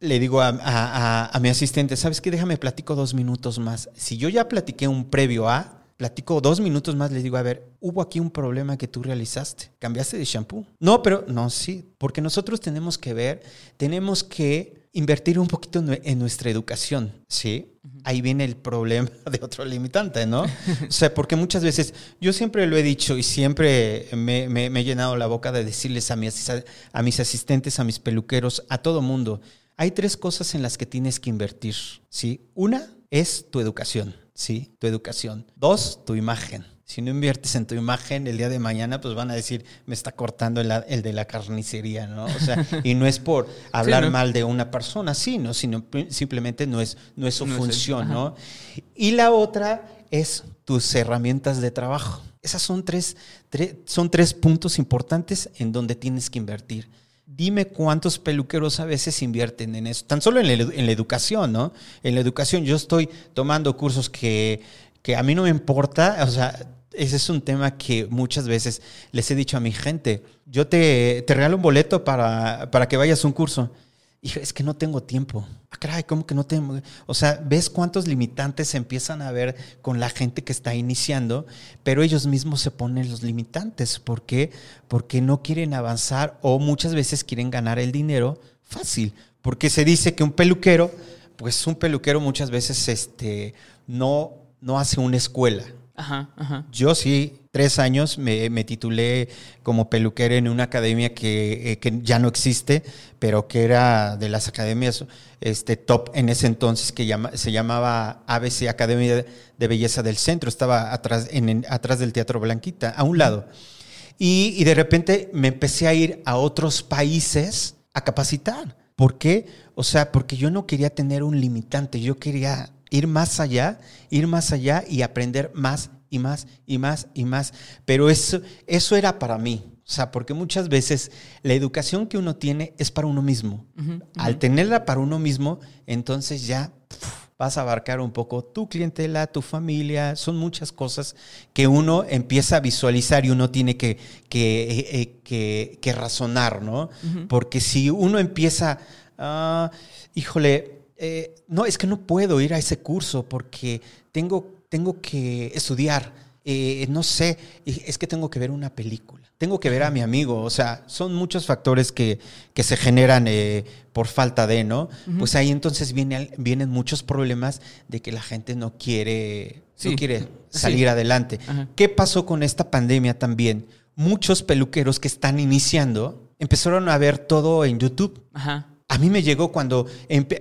le digo a, a, a mi asistente, ¿sabes qué? Déjame platico dos minutos más. Si yo ya platiqué un previo a, platico dos minutos más, le digo, a ver, hubo aquí un problema que tú realizaste, cambiaste de shampoo. No, pero no, sí, porque nosotros tenemos que ver, tenemos que invertir un poquito en nuestra educación, ¿sí? Ahí viene el problema de otro limitante, ¿no? o sea, porque muchas veces, yo siempre lo he dicho y siempre me, he llenado la boca de decirles a mis, a mis asistentes, a mis peluqueros, a todo mundo, hay tres cosas en las que tienes que invertir, ¿sí? Una es tu educación, ¿sí? Tu educación. Dos, tu imagen si no inviertes en tu imagen, el día de mañana pues van a decir, me está cortando el, de la carnicería, ¿no? O sea, y no es por hablar mal de una persona, sí, ¿no? Sino simplemente no es, no es su función, ¿no? Y la otra es tus herramientas de trabajo. Esas son tres, son tres puntos importantes en donde tienes que invertir. Dime cuántos peluqueros a veces invierten en eso, tan solo en la, educación, ¿no? En la educación yo estoy tomando cursos que, que a mí no me importa, o sea, ese es un tema que muchas veces les he dicho a mi gente. Yo te, te regalo un boleto para, para, que vayas a un curso. Y es que no tengo tiempo. Caray, ¿cómo que no tengo? O sea, ¿ves cuántos limitantes se empiezan a ver con la gente que está iniciando? Pero ellos mismos se ponen los limitantes. ¿Por qué? Porque no quieren avanzar o muchas veces quieren ganar el dinero fácil. Porque se dice que un peluquero, pues un peluquero muchas veces este, no, no hace una escuela Yo sí, tres años me, titulé como peluquero en una academia eh, que, ya no existe, pero que era de las academias este, top en ese entonces, que se llamaba ABC Academia de Belleza del Centro. Estaba atrás, en, atrás del Teatro Blanquita, a un lado. Y, y de repente me empecé a ir a otros países a capacitar. ¿Por qué? O sea, porque yo no quería tener un limitante, yo quería ir más allá, ir más allá y aprender más y más y más y más. Pero eso, eso era para mí. O sea, porque muchas veces la educación que uno tiene es para uno mismo. Al tenerla para uno mismo, entonces ya vas a abarcar un poco tu clientela, tu familia. Son muchas cosas que uno empieza a visualizar y uno tiene que, que, eh, que, razonar, ¿no? Porque si uno empieza, ah, híjole, eh, no, es que no puedo ir a ese curso porque tengo, tengo que estudiar. Eh, no sé, es que tengo que ver una película, tengo que ver a mi amigo, o sea, son muchos factores que, que se generan eh, por falta de, ¿no? Pues ahí entonces viene, vienen muchos problemas de que la gente no quiere, quiere salir adelante. ¿Qué pasó con esta pandemia también? Muchos peluqueros que están iniciando empezaron a ver todo en YouTube. Ajá. A mí me llegó cuando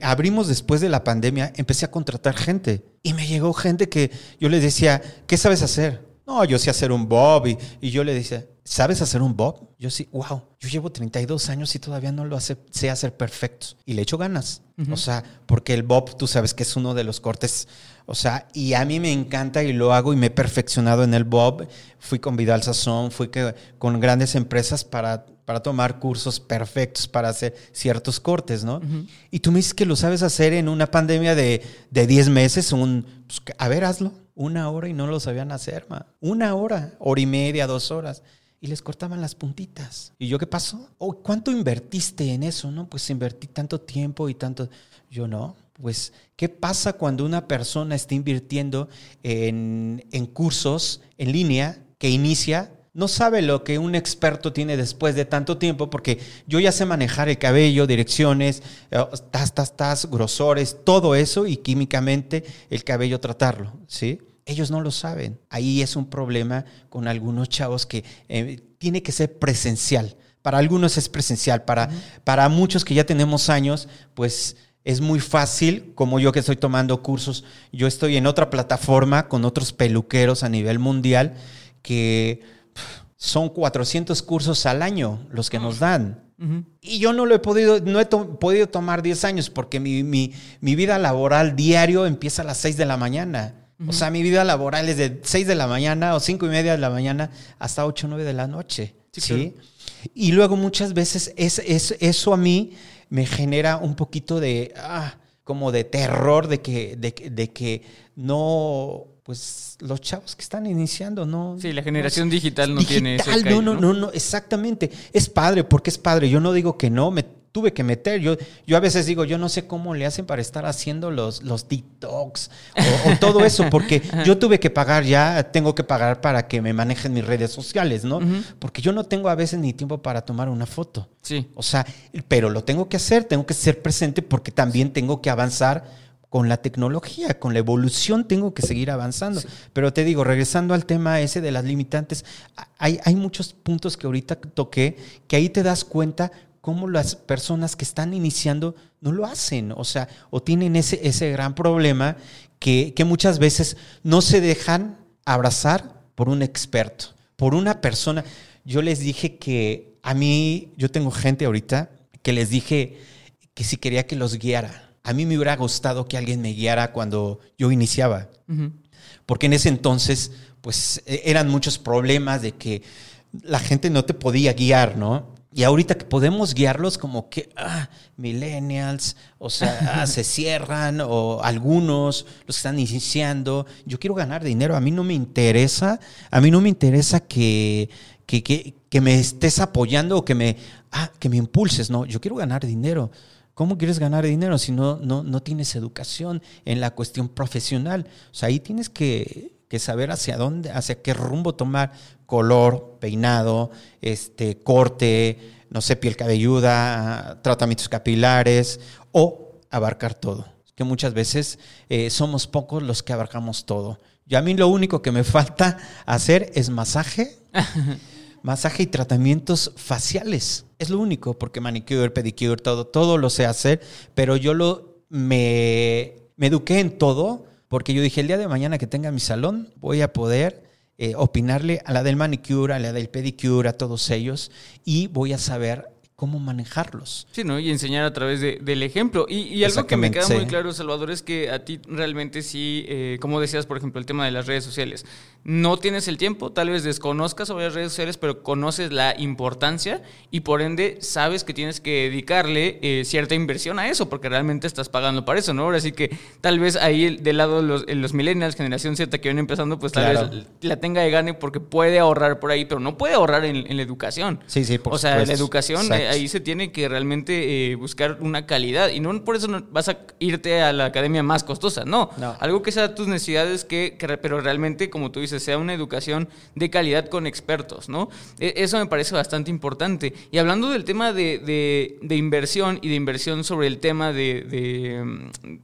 abrimos después de la pandemia, empecé a contratar gente. Y me llegó gente que yo les decía, ¿qué sabes hacer? No, yo sé hacer un bob. Y, yo le decía, ¿sabes hacer un bob? Yo sí, wow, yo llevo 32 años y todavía no lo sé hacer perfecto. Y le echo ganas. O sea, porque el bob, tú sabes que es uno de los cortes. O sea, y a mí me encanta y lo hago y me he perfeccionado en el bob. Fui con Vidal Sazón, fui que, con grandes empresas para para tomar cursos perfectos para hacer ciertos cortes, ¿no? Y tú me dices que lo sabes hacer en una pandemia de, de 10 meses, un, pues, a ver, hazlo, una hora y no lo sabían hacer, ma. Una hora, hora y media, dos horas. Y les cortaban las puntitas. ¿Y yo qué pasó? Oh, ¿Cuánto invertiste en eso? No, pues invertí tanto tiempo y tanto. Yo no. Pues, ¿qué pasa cuando una persona está invirtiendo en, en cursos en línea que inicia no sabe lo que un experto tiene después de tanto tiempo, porque yo ya sé manejar el cabello, direcciones, eh, tas, tas, tas, grosores, todo eso, y químicamente el cabello tratarlo, ¿sí? Ellos no lo saben. Ahí es un problema con algunos chavos que eh, tiene que ser presencial para algunos es presencial, para, para muchos que ya tenemos años, pues es muy fácil, como yo que estoy tomando cursos, yo estoy en otra plataforma con otros peluqueros a nivel mundial que son 400 cursos al año los que nos dan. Y yo no lo he podido, no he podido tomar 10 años porque mi, mi, mi, vida laboral diario empieza a las 6 de la mañana. O sea, mi vida laboral es de 6 de la mañana o 5 y media de la mañana hasta 8 o 9 de la noche. Sí. Y luego muchas veces es, es, eso a mí me genera un poquito de, ah, como de terror de que, de, de que no, pues los chavos que están iniciando, ¿no? Sí, la generación digital no tiene ese no, no, no, no, exactamente. Es padre, porque es padre. Yo no digo que no, me tuve que meter. Yo, yo a veces digo, yo no sé cómo le hacen para estar haciendo los, los TikToks o, todo eso, porque yo tuve que pagar ya, tengo que pagar para que me manejen mis redes sociales, ¿no? Porque yo no tengo a veces ni tiempo para tomar una foto. Sí. O sea, pero lo tengo que hacer, tengo que ser presente porque también tengo que avanzar con la tecnología, con la evolución tengo que seguir avanzando. Pero te digo, regresando al tema ese de las limitantes, hay, hay muchos puntos que ahorita toqué que ahí te das cuenta cómo las personas que están iniciando no lo hacen, o sea, o tienen ese, ese gran problema que, que muchas veces no se dejan abrazar por un experto, por una persona. Yo les dije que a mí, yo tengo gente ahorita que les dije que si quería que los guiara. A mí me hubiera gustado que alguien me guiara cuando yo iniciaba, porque en ese entonces, pues e, eran muchos problemas de que la gente no te podía guiar, ¿no? Y ahorita que podemos guiarlos como que, ah, millennials, o sea, ah, se cierran, o algunos, los que están iniciando, yo quiero ganar dinero, a mí no me interesa, a mí no me interesa que, que, que, que me estés apoyando o que me, ah, que me impulses, no, yo quiero ganar dinero. ¿Cómo quieres ganar dinero si no, no, no tienes educación en la cuestión profesional? O sea, ahí tienes que, que saber hacia dónde, hacia qué rumbo tomar, color, peinado, este, corte, no sé, piel cabelluda, tratamientos capilares o abarcar todo. Que muchas veces eh, somos pocos los que abarcamos todo. Yo a mí lo único que me falta hacer es masaje, masaje y tratamientos faciales. Es lo único, porque manicure, pedicure, todo, todo lo sé hacer, pero yo lo me, me eduqué en todo porque yo dije, el día de mañana que tenga mi salón, voy a poder eh, opinarle a la del manicure, a la del pedicure, a todos ellos, y voy a saber cómo manejarlos. Sí, ¿no? Y enseñar a través del ejemplo. Y, algo que me queda muy claro, Salvador, es que a ti realmente sí, eh, como decías, por ejemplo, el tema de las redes sociales, no tienes el tiempo, tal vez desconozcas sobre las redes sociales, pero conoces la importancia y por ende sabes que tienes que dedicarle eh, cierta inversión a eso, porque realmente estás pagando para eso, ¿no? Ahora sí que tal vez ahí del lado de los, los millennials, generación Z que vienen empezando, pues tal vez la tenga de gane porque puede ahorrar por ahí, pero no puede ahorrar en, la educación. Sí, sí, por O sea, la educación ahí se tiene que realmente eh, buscar una calidad. Y no por eso vas a irte a la academia más costosa, no. Algo que sea tus necesidades, que, pero realmente, como tú dices, sea una educación de calidad con expertos, ¿no? E, eso me parece bastante importante. Y hablando del tema de, inversión y de inversión sobre el tema de,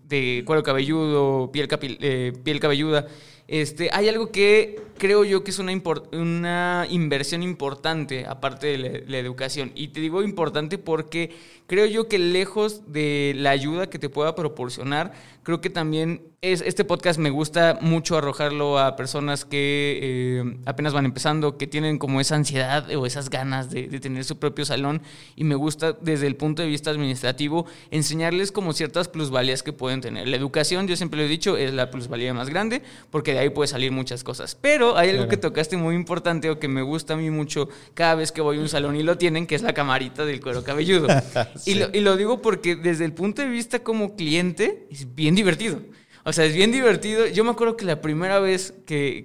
de, cuero cabelludo, piel, eh, piel cabelluda, este, hay algo que creo yo que es una, una inversión importante, aparte de la, educación. Y te digo importante porque creo yo que lejos de la ayuda que te pueda proporcionar, creo que también es, este podcast me gusta mucho arrojarlo a personas que eh, apenas van empezando, que tienen como esa ansiedad o esas ganas de, tener su propio salón. Y me gusta desde el punto de vista administrativo enseñarles como ciertas plusvalías que pueden tener. La educación, yo siempre lo he dicho, es la plusvalía más grande porque de ahí puede salir muchas cosas. Pero hay algo que tocaste muy importante o que me gusta a mí mucho cada vez que voy a un salón y lo tienen, que es la camarita del cuero cabelludo. y, lo, y lo digo porque desde el punto de vista como cliente es bien divertido. O sea, es bien divertido. Yo me acuerdo que la primera vez que,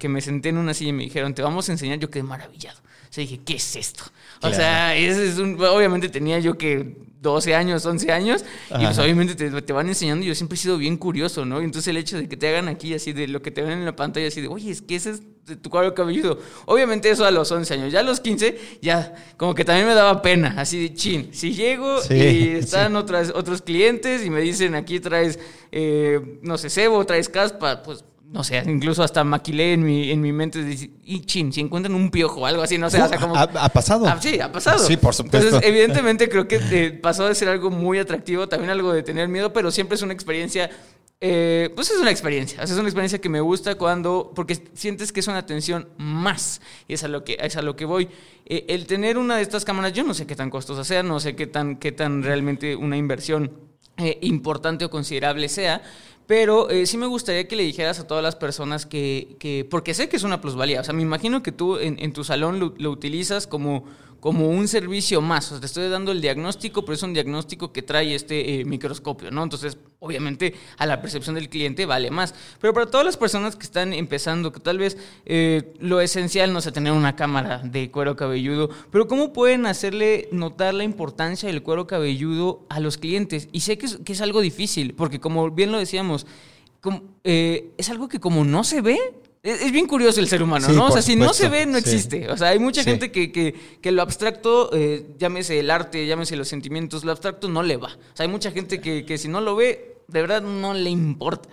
que, me senté en una silla y me dijeron, te vamos a enseñar, yo quedé maravillado. O sea, dije, ¿qué es esto? O sea, ese es un, obviamente tenía yo que 12 años, 11 años, y pues obviamente te, te, van enseñando. Yo siempre he sido bien curioso, ¿no? Y entonces el hecho de que te hagan aquí así, de lo que te ven en la pantalla, así de, oye, es que ese es tu cuadro cabelludo. Obviamente eso a los 11 años. Ya a los 15, ya como que también me daba pena, así de chin. Si llego y están otras, otros clientes y me dicen, aquí traes, eh, no sé, cebo, traes caspa, pues no sé, incluso hasta maquilé en mi, en mi mente, y chin, si encuentran un piojo o algo así, no sé, o sea, como... ¿Ha, ha pasado? Ah, sí, ha pasado. Sí, por supuesto. Entonces, evidentemente, creo que eh, pasó de ser algo muy atractivo, también algo de tener miedo, pero siempre es una experiencia. eh, pues es una experiencia. O sea, es una experiencia que me gusta cuando. Porque sientes que es una atención más. Y es a lo que, es a lo que voy. Eh, el tener una de estas cámaras, yo no sé qué tan costosa sea, no sé qué tan, qué tan realmente una inversión eh, importante o considerable sea. Pero eh, sí me gustaría que le dijeras a todas las personas que, que- porque sé que es una plusvalía, o sea, me imagino que tú en, en tu salón lo, lo utilizas como, como un servicio más, o sea, te estoy dando el diagnóstico, pero es un diagnóstico que trae este eh, microscopio, ¿no? Entonces, obviamente, a la percepción del cliente vale más. Pero para todas las personas que están empezando, que tal vez eh, lo esencial no sea tener una cámara de cuero cabelludo, pero ¿cómo pueden hacerle notar la importancia del cuero cabelludo a los clientes? Y sé que es, algo difícil, porque como bien lo decíamos, eh, es algo que como no se ve, es, es bien curioso el ser humano, Sí, ¿no? O sea, si no se ve, no sí. existe. O sea, hay mucha Sí. gente que, que, que lo abstracto, eh, llámese el arte, llámese los sentimientos, lo abstracto no le va. O sea, hay mucha gente que, que si no lo ve, de verdad no le importa.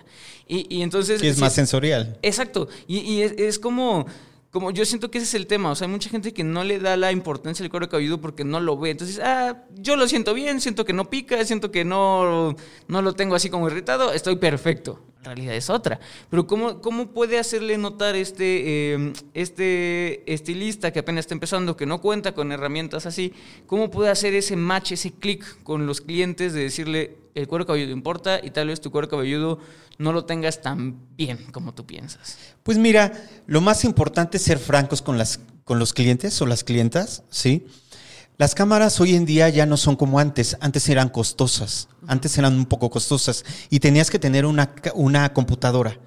Y, y entonces... Es más sensorial. Exacto. Y, y es, es como, como yo siento que ese es el tema. O sea, hay mucha gente que no le da la importancia al cuero cabelludo porque no lo ve. Entonces, ah, yo lo siento bien, siento que no pica, siento que no, no lo tengo así como irritado, estoy perfecto. En realidad es otra. Pero ¿cómo, cómo puede hacerle notar este, eh, este estilista que apenas está empezando, que no cuenta con herramientas así, cómo puede hacer ese match, ese clic con los clientes de decirle, el cuero cabelludo importa y tal vez tu cuero cabelludo no lo tengas tan bien como tú piensas? Pues mira, lo más importante es ser francos con, las, con los clientes o las clientas, ¿sí? Las cámaras hoy en día ya no son como antes. Antes eran costosas. Antes eran un poco costosas. Y tenías que tener una, una computadora.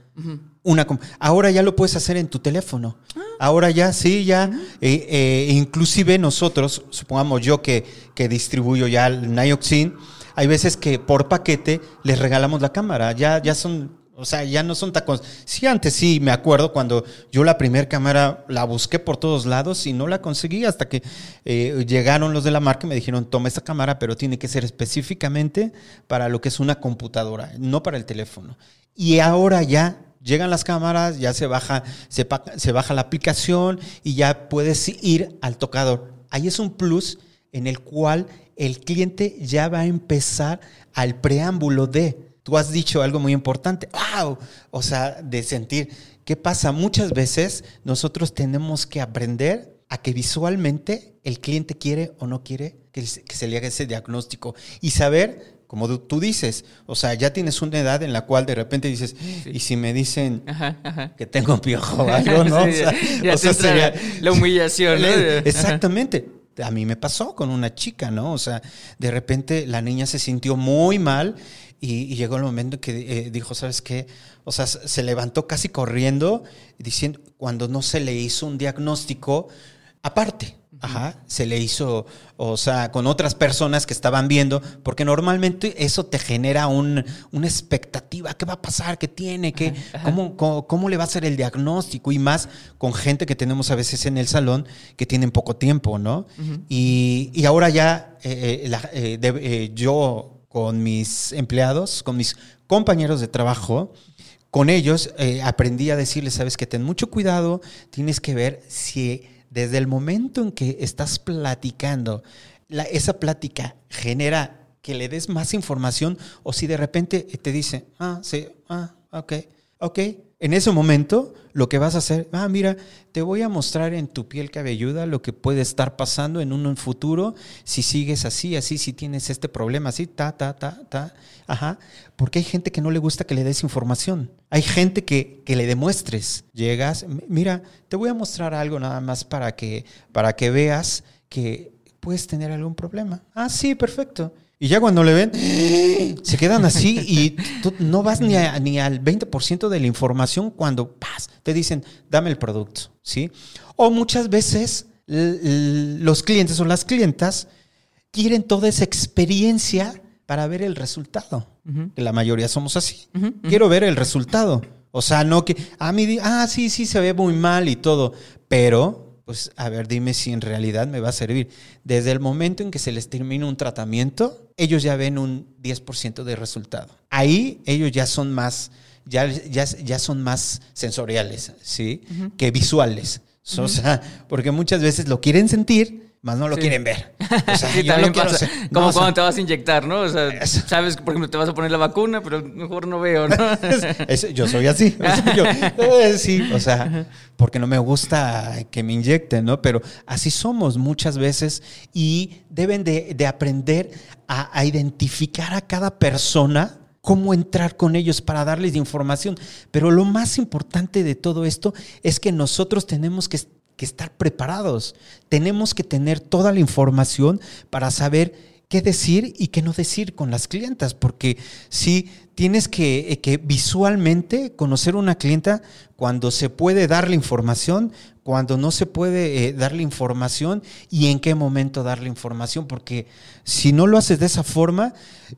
Una Ahora ya lo puedes hacer en tu teléfono. Ahora ya, sí, ya. eh, eh, inclusive nosotros, supongamos yo que, que distribuyo ya el Nioxin, hay veces que por paquete les regalamos la cámara. Ya, ya son, o sea, ya no son tacos. Sí, antes sí, me acuerdo cuando yo la primera cámara la busqué por todos lados y no la conseguí hasta que eh, llegaron los de la marca y me dijeron, toma esta cámara, pero tiene que ser específicamente para lo que es una computadora, no para el teléfono. Y ahora ya llegan las cámaras, ya se baja, se, se baja la aplicación y ya puedes ir al tocador. Ahí es un plus en el cual el cliente ya va a empezar al preámbulo de, tú has dicho algo muy importante, wow, o sea, de sentir, ¿qué pasa? Muchas veces nosotros tenemos que aprender a que visualmente el cliente quiere o no quiere que se, le haga ese diagnóstico y saber, como tú- dices, o sea, ya tienes una edad en la cual de repente dices, y si me dicen Ajá, ajá. que tengo un piojo o algo, ¿no? Sí, O sea, ya o te sea, sería- la humillación, ¿no? Exactamente. A mí me pasó con una chica, ¿no? O sea, de repente la niña se sintió muy mal y, llegó el momento que eh, dijo, ¿sabes qué? O sea, se se levantó casi corriendo, diciendo, cuando no se le hizo un diagnóstico aparte. Ajá, se le hizo, o sea, con otras personas que estaban viendo, porque normalmente eso te genera un, una expectativa, ¿qué va a pasar? ¿Qué tiene? ¿Qué, cómo, cómo, cómo le va a hacer el diagnóstico? Y más con gente que tenemos a veces en el salón que tienen poco tiempo, ¿no? y, y ahora ya eh, eh, la- eh, de- eh, yo con mis empleados, con mis compañeros de trabajo, con ellos aprendí a decirles, sabes que ten mucho cuidado, tienes que ver si desde el momento en que estás platicando, la- esa plática genera que le des más información o si de repente te dice, ah, sí, ah, ok, ok. En ese momento lo que vas a hacer, ah, mira, te voy a mostrar en tu piel cabelluda lo que puede estar pasando en un futuro si sigues así, así, si tienes este problema, así, ta, ta, ta, ta. Ajá. Porque hay gente que no le gusta que le des información. Hay gente que, que le demuestres. Llegas, "M- mira, te voy a mostrar algo nada más para que, para que veas que puedes tener algún problema. Ah, sí, perfecto. Y ya cuando le ven, se quedan así y tú no vas ni, a- ni al 20% de la información cuando te dicen, dame el producto, ¿sí? O muchas veces los clientes o las clientas quieren toda esa experiencia para ver el resultado. La mayoría somos así. Quiero ver el resultado. O sea, no que, a mí, di- ah, sí, sí, se ve muy mal y todo. Pero, pues, a ver, dime si en realidad me va a servir. Desde el momento en que se les termina un tratamiento, ellos ya ven un 10% de resultado. Ahí ellos ya son más, ya, ya, ya son más sensoriales, ¿sí? Que visuales. O sea, porque muchas veces lo quieren sentir, más no lo Sí. quieren ver. O sea, Sí, yo también quiero pasa. hacer- Como no, o sea, cuando te vas a inyectar, ¿no? O sea, Eso. sabes, por ejemplo, te vas a poner la vacuna, pero mejor no veo, ¿no? Es- yo soy así. O sea, yo, eh, sí, o sea, porque no me gusta que me inyecten, ¿no? Pero así somos muchas veces y deben de, de aprender a, a identificar a cada persona cómo entrar con ellos para darles información. Pero lo más importante de todo esto es que nosotros tenemos que, que estar preparados. Tenemos que tener toda la información para saber qué decir y qué no decir con las clientas, porque si tienes que, eh, que visualmente conocer una clienta cuando se puede darle información, cuando no se puede eh, darle información y en qué momento darle información, porque si no lo haces de esa forma,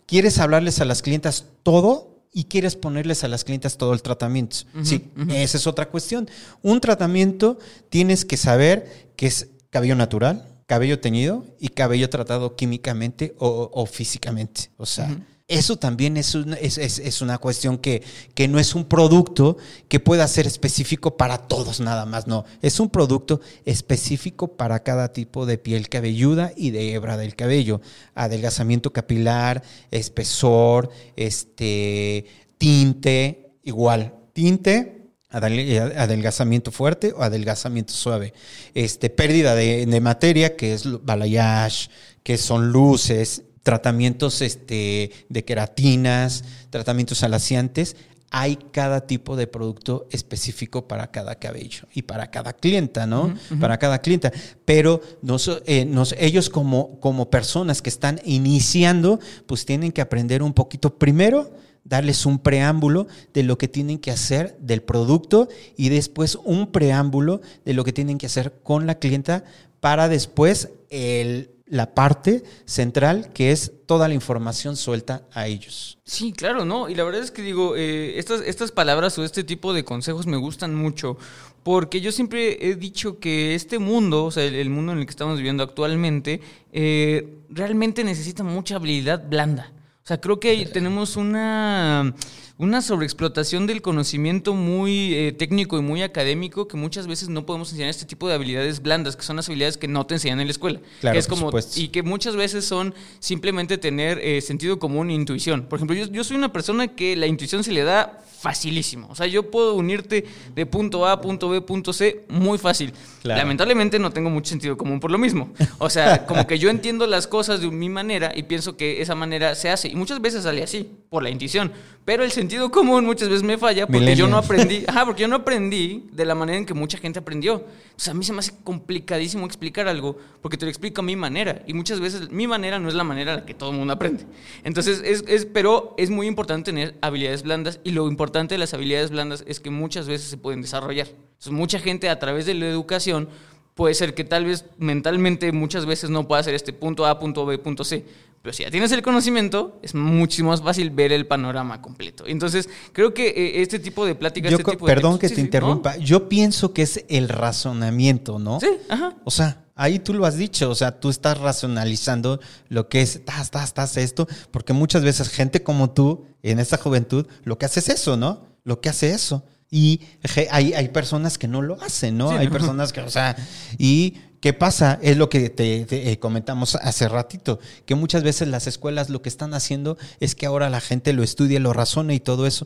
quieres hablarles a las clientas todo y quieres ponerles a las clientas todo el tratamiento. sí, esa es otra cuestión. Un tratamiento tienes que saber que es cabello natural, cabello teñido y cabello tratado químicamente o, o físicamente. O sea, eso también es es, es- una cuestión que, que no es un producto que pueda ser específico para todos nada más, no. Es un producto específico para cada tipo de piel cabelluda y de hebra del cabello. Adelgazamiento capilar, espesor, este, tinte, igual. Tinte, adel- adelgazamiento fuerte o adelgazamiento suave. Este, pérdida de, de materia, que es balayage, que son luces, tratamientos este, de queratinas, tratamientos alaciantes. Hay cada tipo de producto específico para cada cabello y para cada clienta, ¿no? Para cada clienta. Pero nos- eh, nos- ellos como, como personas que están iniciando, pues tienen que aprender un poquito primero darles un preámbulo de lo que tienen que hacer del producto y después un preámbulo de lo que tienen que hacer con la clienta para después el- la parte central que es toda la información suelta a ellos. Sí, claro, ¿no? Y la verdad es que digo, eh, estas, estas palabras o este tipo de consejos me gustan mucho, porque yo siempre he dicho que este mundo, o sea, el, el mundo en el que estamos viviendo actualmente, eh, realmente necesita mucha habilidad blanda. O sea, creo que ahí tenemos una, una sobreexplotación del conocimiento muy eh, técnico y muy académico que muchas veces no podemos enseñar este tipo de habilidades blandas, que son las habilidades que no te enseñan en la escuela. Claro, que es como, y que muchas veces son simplemente tener eh, sentido común e intuición. Por ejemplo, yo, yo soy una persona que la intuición se le da facilísimo. O sea, yo puedo unirte de punto A, punto B, punto C muy fácil. Claro. Lamentablemente no tengo mucho sentido común por lo mismo. O sea, como que yo entiendo las cosas de mi manera y pienso que esa manera se hace. Y muchas veces sale así, por la intuición. Pero el sentido común muchas veces me falla porque yo no aprendí. Ajá, porque yo no aprendí de la manera en que mucha gente aprendió. Sea, a mí se me hace complicadísimo explicar algo porque te lo explico a mi manera. Y muchas veces mi manera no es la manera en la que todo el mundo aprende. Entonces, es, es, pero es muy importante tener habilidades blandas. Y lo importante de las habilidades blandas es que muchas veces se pueden desarrollar. Entonces, mucha gente a través de la educación puede ser que tal vez mentalmente muchas veces no pueda hacer este punto A, punto B, punto C. Pero si ya tienes el conocimiento, es muchísimo más fácil ver el panorama completo. Entonces, creo que eh, este tipo de pláticas, Yo este tipo de perdón que sí, te sí, ¿no? interrumpa. Yo pienso que es el razonamiento, ¿no? Sí, ajá. O sea, ahí tú lo has dicho, o sea, tú estás racionalizando lo que es, tas, tas, tas, esto, porque muchas veces gente como tú, en esta juventud, lo que hace es eso, ¿no? Lo que hace eso. Y hay, hay personas que no lo hacen, ¿no? Sí, hay no. personas que, o sea, y ¿qué pasa? Es lo que te, te, eh, comentamos hace ratito, que muchas veces las escuelas lo que están haciendo es que ahora la gente lo estudia, lo razona y todo eso,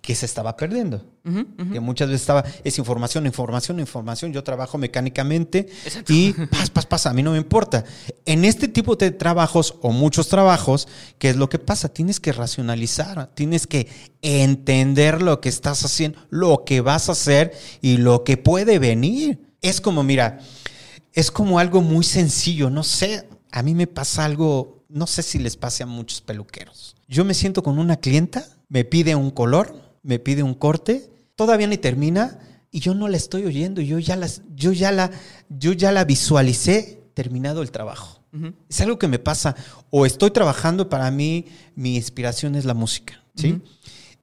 que se estaba perdiendo que muchas veces estaba, es información, información, información, yo trabajo mecánicamente Exacto. y pas, pas, pas, a mí no me importa. En este tipo de trabajos o muchos trabajos, ¿qué es lo que pasa? Tienes que racionalizar, tienes que entender lo que estás haciendo, lo que vas a hacer y lo que puede venir. Es como, mira, es como algo muy sencillo, no sé, a mí me pasa algo, no sé si les pase a muchos peluqueros. Yo me siento con una clienta, me pide un color, me pide un corte, todavía ni termina y yo no la estoy oyendo, yo ya las yo ya la yo ya la visualicé terminado el trabajo. Es algo que me pasa o estoy trabajando, para mí mi inspiración es la música, ¿sí?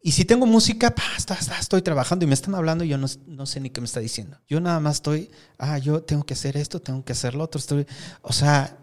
Y si tengo música, pa, está- está- estoy trabajando y me están hablando y yo no, no sé ni qué me está diciendo. Yo nada más estoy, ah, yo tengo que hacer esto, tengo que hacer lo otro. Estoy, o sea,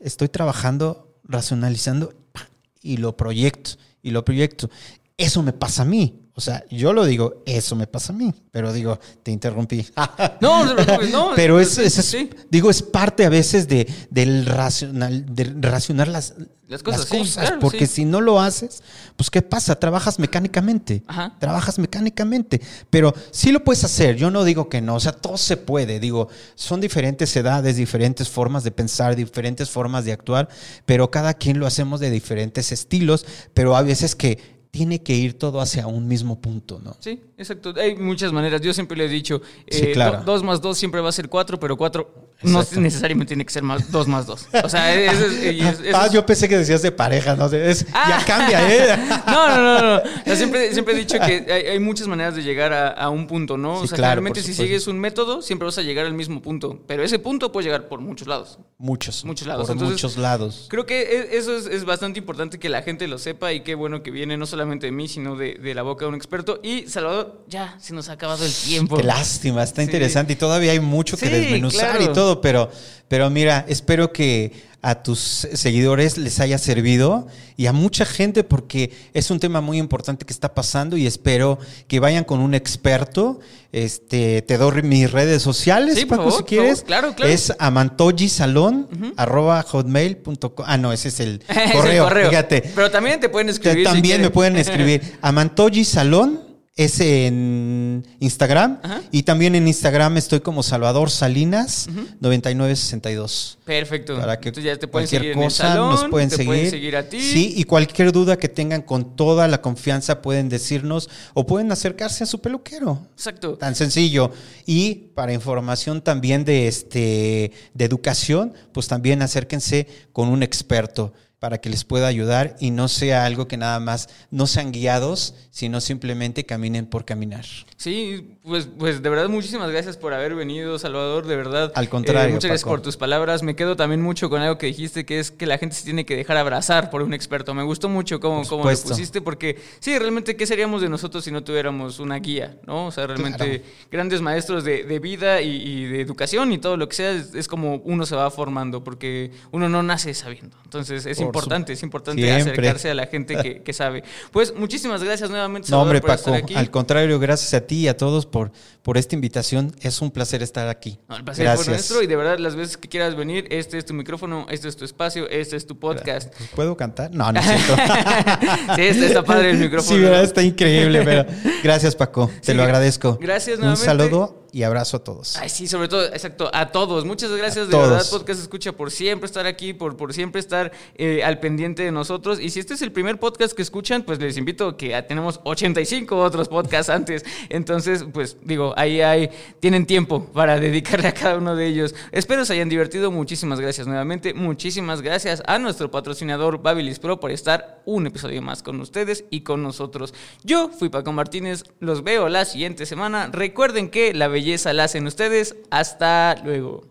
estoy trabajando, racionalizando pa, y lo proyecto, y lo proyecto. Eso me pasa a mí. O sea, yo lo digo, eso me pasa a mí, pero digo, te interrumpí. No, no pero es, es- es- sí. digo, es parte a veces de, del racional, de racionar las, Las cosas, sí, claro, porque sí. si no lo haces, pues ¿qué pasa? Trabajas mecánicamente. Ajá. Trabajas mecánicamente. Pero sí lo puedes hacer, yo no digo que no, o sea, todo se puede. Digo, son diferentes edades, diferentes formas de pensar, diferentes formas de actuar, pero cada quien lo hacemos de diferentes estilos, pero a veces que tiene que ir todo hacia un mismo punto, ¿no? Sí, exacto. Hay muchas maneras. Yo siempre le he dicho, Sí, eh, claro. do- dos más dos siempre va a ser cuatro, pero cuatro no necesariamente tiene que ser más dos más dos. O sea, es- es- ah, yo pensé que decías de pareja, ¿no? Es- Ah. Ya cambia, ¿eh? No, no, no, no. O sea, siempre, siempre he dicho que hay, hay muchas maneras de llegar a, a un punto, ¿no? Sí, o sea, claro, por si sigues un método, siempre vas a llegar al mismo punto. Pero ese punto puede llegar por muchos lados. Muchos. Muchos lados. Por Entonces- muchos lados. Creo que e- eso es, es bastante importante que la gente lo sepa y qué bueno que viene no solamente de mí, sino de, de la boca de un experto. Y Salvador, ya se nos ha acabado el tiempo. Qué lástima, está Sí. interesante y todavía hay mucho que Sí, desmenuzar claro. y todo, pero, pero mira, espero que a tus seguidores les haya servido y a mucha gente porque es un tema muy importante que está pasando y espero que vayan con un experto. Este, te doy mis redes sociales, Sí, Paco, favor, si quieres. favor. Claro, claro. Es amantogisalón, arroba hotmail.com. Ah, no, ese es el Es el correo, fíjate. Pero también te pueden escribir. si También me pueden escribir. Amantogi Salón es en Instagram. Ajá. Y también en Instagram estoy como Salvador Salinas 9962. Perfecto. Para que Entonces ya te pueden cualquier seguir en el cosa salón, nos pueden te seguir. pueden seguir a ti. Sí, y cualquier duda que tengan con toda la confianza pueden decirnos o pueden acercarse a su peluquero. Exacto. Tan sencillo. Y para información también de este de educación, pues también acérquense con un experto para que les pueda ayudar y no sea algo que nada más no sean guiados, sino simplemente caminen por caminar. Sí, pues, pues de verdad muchísimas gracias por haber venido, Salvador, de verdad. Al contrario, Eh, muchas gracias Paco. por tus palabras. Me quedo también mucho con algo que dijiste, que es que la gente se tiene que dejar abrazar por un experto. Me gustó mucho cómo, cómo lo pusiste, porque sí, realmente, ¿qué seríamos de nosotros si no tuviéramos una guía? ¿no? O sea, realmente Claro. grandes maestros de, de vida y, y de educación y todo lo que sea, es, es como uno se va formando, porque uno no nace sabiendo. Entonces es Por importante, es importante Siempre. acercarse a la gente que, que sabe. Pues muchísimas gracias nuevamente, No, Salvador, hombre, por Paco, estar aquí. al contrario, gracias a ti y a todos por, por esta invitación. Es un placer estar aquí. No, el placer fue nuestro y de verdad las veces que quieras venir, este es tu micrófono, este es tu espacio, este es tu podcast. Pues, ¿Puedo cantar? No, no es cierto. sí, está, está padre el micrófono. Sí. ¿verdad? está increíble, pero gracias Paco, te Sí, lo agradezco. gracias Un nuevamente. saludo y abrazo a todos. Ay, sí, sobre todo, exacto, a todos. Muchas gracias A de verdad. Podcast Escucha, por siempre estar aquí, por, por siempre estar eh, al pendiente de nosotros. Y si este es el primer podcast que escuchan, pues les invito a que ya tenemos 85 otros podcasts antes. Entonces, pues digo, ahí hay, tienen tiempo para dedicarle a cada uno de ellos. Espero se hayan divertido. Muchísimas gracias nuevamente. Muchísimas gracias a nuestro patrocinador Babilis Pro por estar un episodio más con ustedes y con nosotros. Yo fui Paco Martínez, los veo la siguiente semana. Recuerden que la belleza la hacen ustedes. Hasta luego.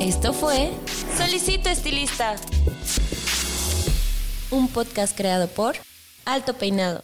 Esto fue Solicito Estilista, un podcast creado por Alto Peinado.